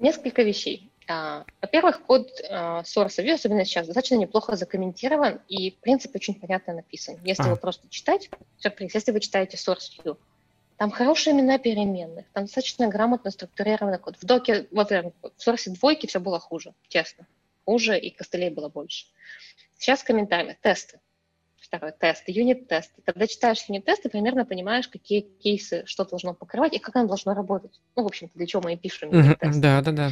Speaker 2: Несколько вещей. А, во-первых, код а, Source View, особенно сейчас, достаточно неплохо закомментирован, и принцип очень понятно написан. Если а. его просто читать, сюрприз, если вы читаете Source View, там хорошие имена переменных, там достаточно грамотно структурированный код. В доке, во-первых, в Source двойки все было хуже, честно. Хуже, и костылей было больше. Сейчас комментарии, тесты второй тест, юнит-тест. Когда читаешь юнит-тест, ты примерно понимаешь, какие кейсы, что должно покрывать и как оно должно работать. Ну, в общем-то, для чего мы и пишем
Speaker 1: юнит-тест. Да, да, да.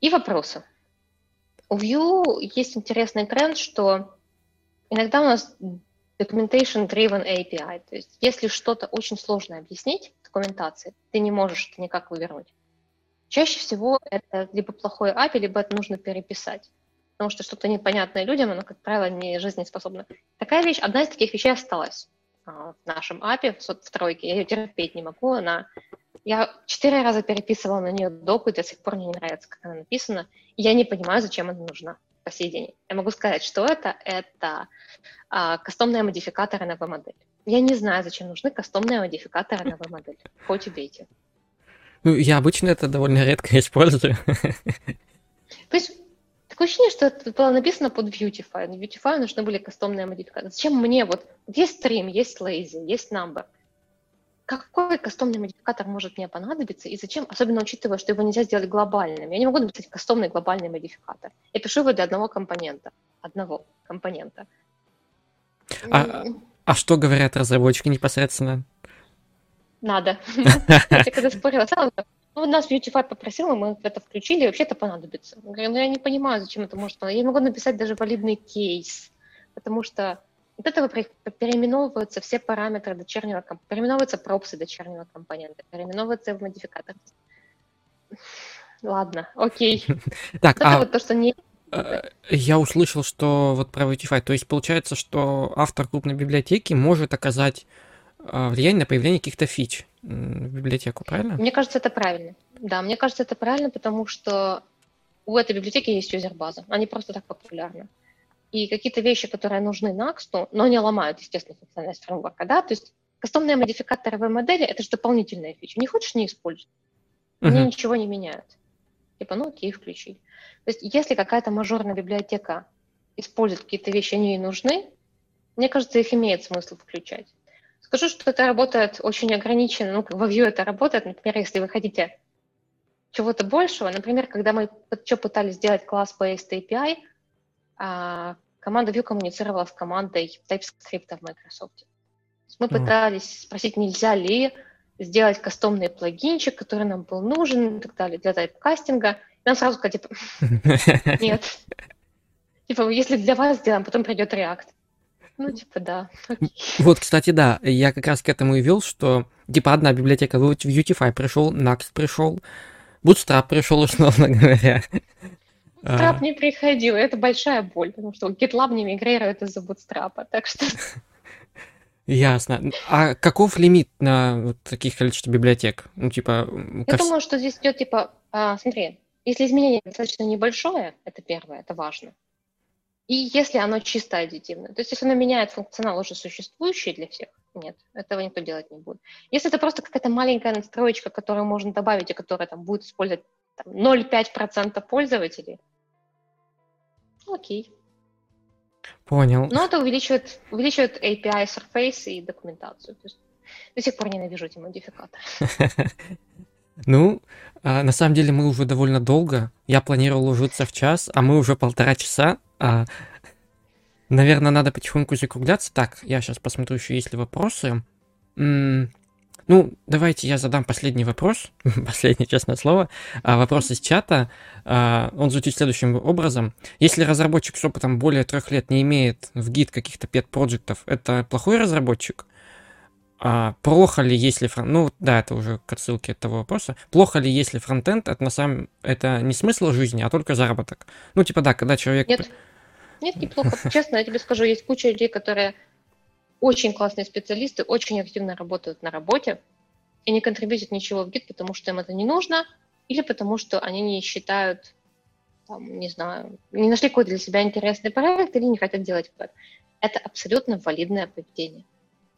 Speaker 2: И вопросы. У Vue есть интересный тренд, что иногда у нас documentation-driven API. То есть если что-то очень сложно объяснить в документации, ты не можешь это никак вывернуть. Чаще всего это либо плохой API, либо это нужно переписать потому что что-то непонятное людям, оно, как правило, не жизнеспособно. Такая вещь, одна из таких вещей осталась а, в нашем API, в, в тройке. Я ее терпеть не могу. Она... Я четыре раза переписывала на нее доку, и до сих пор мне не нравится, как она написана. И я не понимаю, зачем она нужна по сей день. Я могу сказать, что это, это а, кастомные модификаторы на V-модель. Я не знаю, зачем нужны кастомные модификаторы на V-модель. Хоть убейте.
Speaker 1: Ну, я обычно это довольно редко использую.
Speaker 2: То есть Такое ощущение, что это было написано под Beautify. На Beautify нужны были кастомные модификаторы. Зачем мне вот... Есть stream, есть lazy, есть number. Какой кастомный модификатор может мне понадобиться и зачем, особенно учитывая, что его нельзя сделать глобальным. Я не могу написать кастомный глобальный модификатор. Я пишу его для одного компонента. Одного компонента.
Speaker 1: А, а что говорят разработчики непосредственно?
Speaker 2: Надо. Я когда спорила, ну, нас Beautify попросил, мы это включили, вообще это понадобится. Я говорю, ну, я не понимаю, зачем это может понадобиться. Я могу написать даже валидный кейс, потому что от этого переименовываются все параметры дочернего компонента, переименовываются пропсы дочернего компонента, переименовываются в модификатор. Ладно, окей.
Speaker 1: Так, это а... вот то, что не э, я услышал, что вот про Beautify, то есть получается, что автор крупной библиотеки может оказать э, влияние на появление каких-то фич в библиотеку, правильно?
Speaker 2: Мне кажется, это правильно. Да, мне кажется, это правильно, потому что у этой библиотеки есть юзер-база. Они просто так популярны. И какие-то вещи, которые нужны Next, но не ломают, естественно, функциональность фреймворка, да, то есть кастомные модификаторы в модели это же дополнительная фича. Не хочешь, не используй. Они uh-huh. ничего не меняют. Типа, ну окей, включить. То есть если какая-то мажорная библиотека использует какие-то вещи, они ей нужны, мне кажется, их имеет смысл включать. Скажу, что это работает очень ограниченно. Ну, во Vue это работает. Например, если вы хотите чего-то большего, например, когда мы что пытались сделать класс-based API, а, команда Vue коммуницировала с командой TypeScript в Microsoft. Мы пытались спросить, нельзя ли сделать кастомный плагинчик, который нам был нужен и так далее для тайпкастинга. И нам сразу сказали, типа, нет. Типа, если для вас сделаем, потом придет React. Ну, типа, да.
Speaker 1: Вот, кстати, да, я как раз к этому и вел, что, типа, одна библиотека, вот Utify пришел, Next пришел, Bootstrap пришел, условно говоря.
Speaker 2: Bootstrap а. не приходил, это большая боль, потому что GitLab не мигрирует из-за Bootstrap, так что...
Speaker 1: Ясно. А каков лимит на вот таких количеств библиотек? Ну, типа...
Speaker 2: Я думаю, что здесь идет, типа, а, смотри, если изменение достаточно небольшое, это первое, это важно. И если оно чисто аддитивное. То есть если оно меняет функционал уже существующий для всех, нет, этого никто делать не будет. Если это просто какая-то маленькая настроечка, которую можно добавить, и которая там будет использовать 0,5% пользователей, окей.
Speaker 1: Понял.
Speaker 2: Но это увеличивает, увеличивает API surface и документацию. То есть до сих пор ненавижу эти модификаторы.
Speaker 1: Ну, а, на самом деле мы уже довольно долго. Я планировал ложиться в час, а мы уже полтора часа. А, наверное, надо потихоньку закругляться. Так, я сейчас посмотрю еще, есть ли вопросы. М- ну, давайте я задам последний вопрос. Последнее, честное слово. А, вопрос из чата. А, он звучит следующим образом. Если разработчик с опытом более трех лет не имеет в гид каких-то пет-проектов, это плохой разработчик? А, плохо ли, если фронт... Ну, да, это уже к отсылке этого вопроса. Плохо ли, если фронтенд, это на самом... Это не смысл жизни, а только заработок? Ну, типа, да, когда человек...
Speaker 2: Нет, нет, неплохо. Честно, я тебе скажу, есть куча людей, которые очень классные специалисты, очень активно работают на работе и не контрибьютят ничего в гид, потому что им это не нужно, или потому что они не считают, там, не знаю, не нашли какой-то для себя интересный проект или не хотят делать проект. Это абсолютно валидное поведение.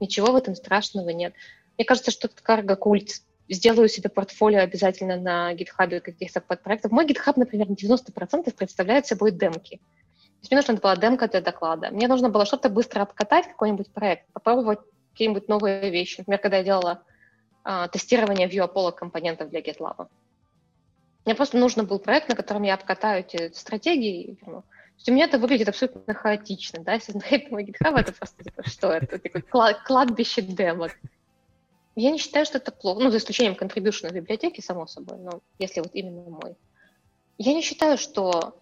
Speaker 2: Ничего в этом страшного нет. Мне кажется, что это карго-культ. Сделаю себе портфолио обязательно на GitHub каких-то подпроектов. Мой GitHub, например, 90% представляет собой демки есть мне нужна была демка для доклада. Мне нужно было что-то быстро обкатать, какой-нибудь проект, попробовать какие-нибудь новые вещи. Например, когда я делала а, тестирование Vue Apollo компонентов для GitLab. Мне просто нужен был проект, на котором я обкатаю эти стратегии. Ну, то есть у меня это выглядит абсолютно хаотично, да, если смотреть на GitHub, это просто типа, что это, такое кладбище демок. Я не считаю, что это плохо, ну, за исключением contribution библиотеки, само собой, но если вот именно мой. Я не считаю, что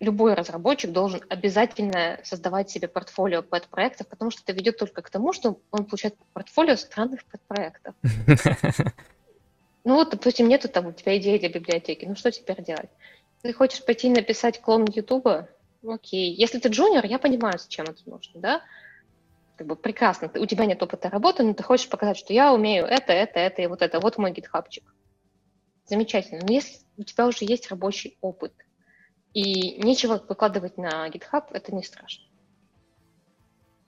Speaker 2: любой разработчик должен обязательно создавать себе портфолио подпроектов, потому что это ведет только к тому, что он получает портфолио странных подпроектов. Ну вот, допустим, нету там у тебя идеи для библиотеки, ну что теперь делать? Ты хочешь пойти написать клон Ютуба? Окей. Если ты джуниор, я понимаю, зачем это нужно, да? Как бы прекрасно, у тебя нет опыта работы, но ты хочешь показать, что я умею это, это, это и вот это. Вот мой гитхабчик. Замечательно. Но если у тебя уже есть рабочий опыт, и нечего выкладывать на GitHub, это не страшно.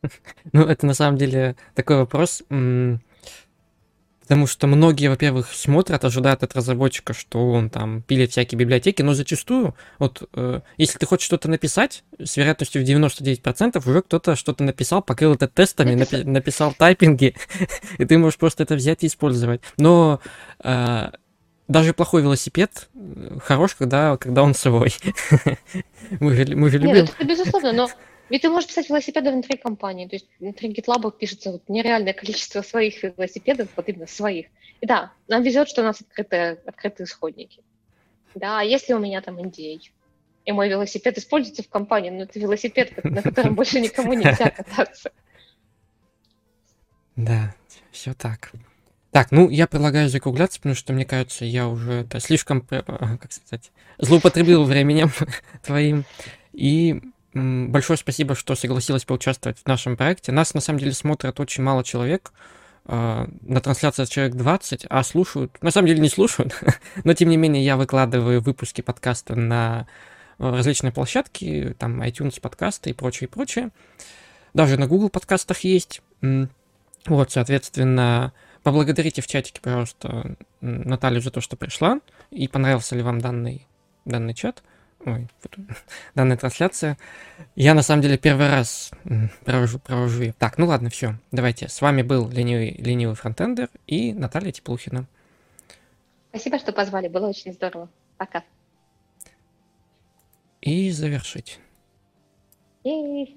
Speaker 1: Ну, это на самом деле такой вопрос, потому что многие, во-первых, смотрят, ожидают от разработчика, что он там пилит всякие библиотеки, но зачастую, вот, э, если ты хочешь что-то написать, с вероятностью в 99% уже кто-то что-то написал, покрыл это тестами, напи- написал тайпинги, и ты можешь просто это взять и использовать. Но э, даже плохой велосипед э, хорош, когда, когда он свой. мы, же, мы же любим... Нет,
Speaker 2: это безусловно, но ведь ты можешь писать велосипеды внутри компании, то есть внутри GitLab пишется вот нереальное количество своих велосипедов, вот именно своих. И да, нам везет, что у нас открытые, открытые исходники. Да, если у меня там NDA, и мой велосипед используется в компании, но это велосипед, на котором больше никому нельзя кататься.
Speaker 1: Да, все так. Так, ну, я предлагаю закругляться, потому что, мне кажется, я уже слишком, э, как сказать, злоупотребил временем твоим. И большое спасибо, что согласилась поучаствовать в нашем проекте. Нас, на самом деле, смотрят очень мало человек. А, на трансляции человек 20, а слушают, на самом деле не слушают, но тем не менее я выкладываю выпуски подкаста на э, различные площадки, там iTunes подкасты и прочее, прочее. Даже на Google подкастах есть. Вот, соответственно, поблагодарите в чатике, пожалуйста, Наталью за то, что пришла, и понравился ли вам данный, данный чат, ой, данная трансляция. Я, на самом деле, первый раз провожу, провожу ее. Так, ну ладно, все, давайте. С вами был ленивый, ленивый фронтендер и Наталья Теплухина.
Speaker 2: Спасибо, что позвали, было очень здорово. Пока.
Speaker 1: И завершить.
Speaker 2: Yay.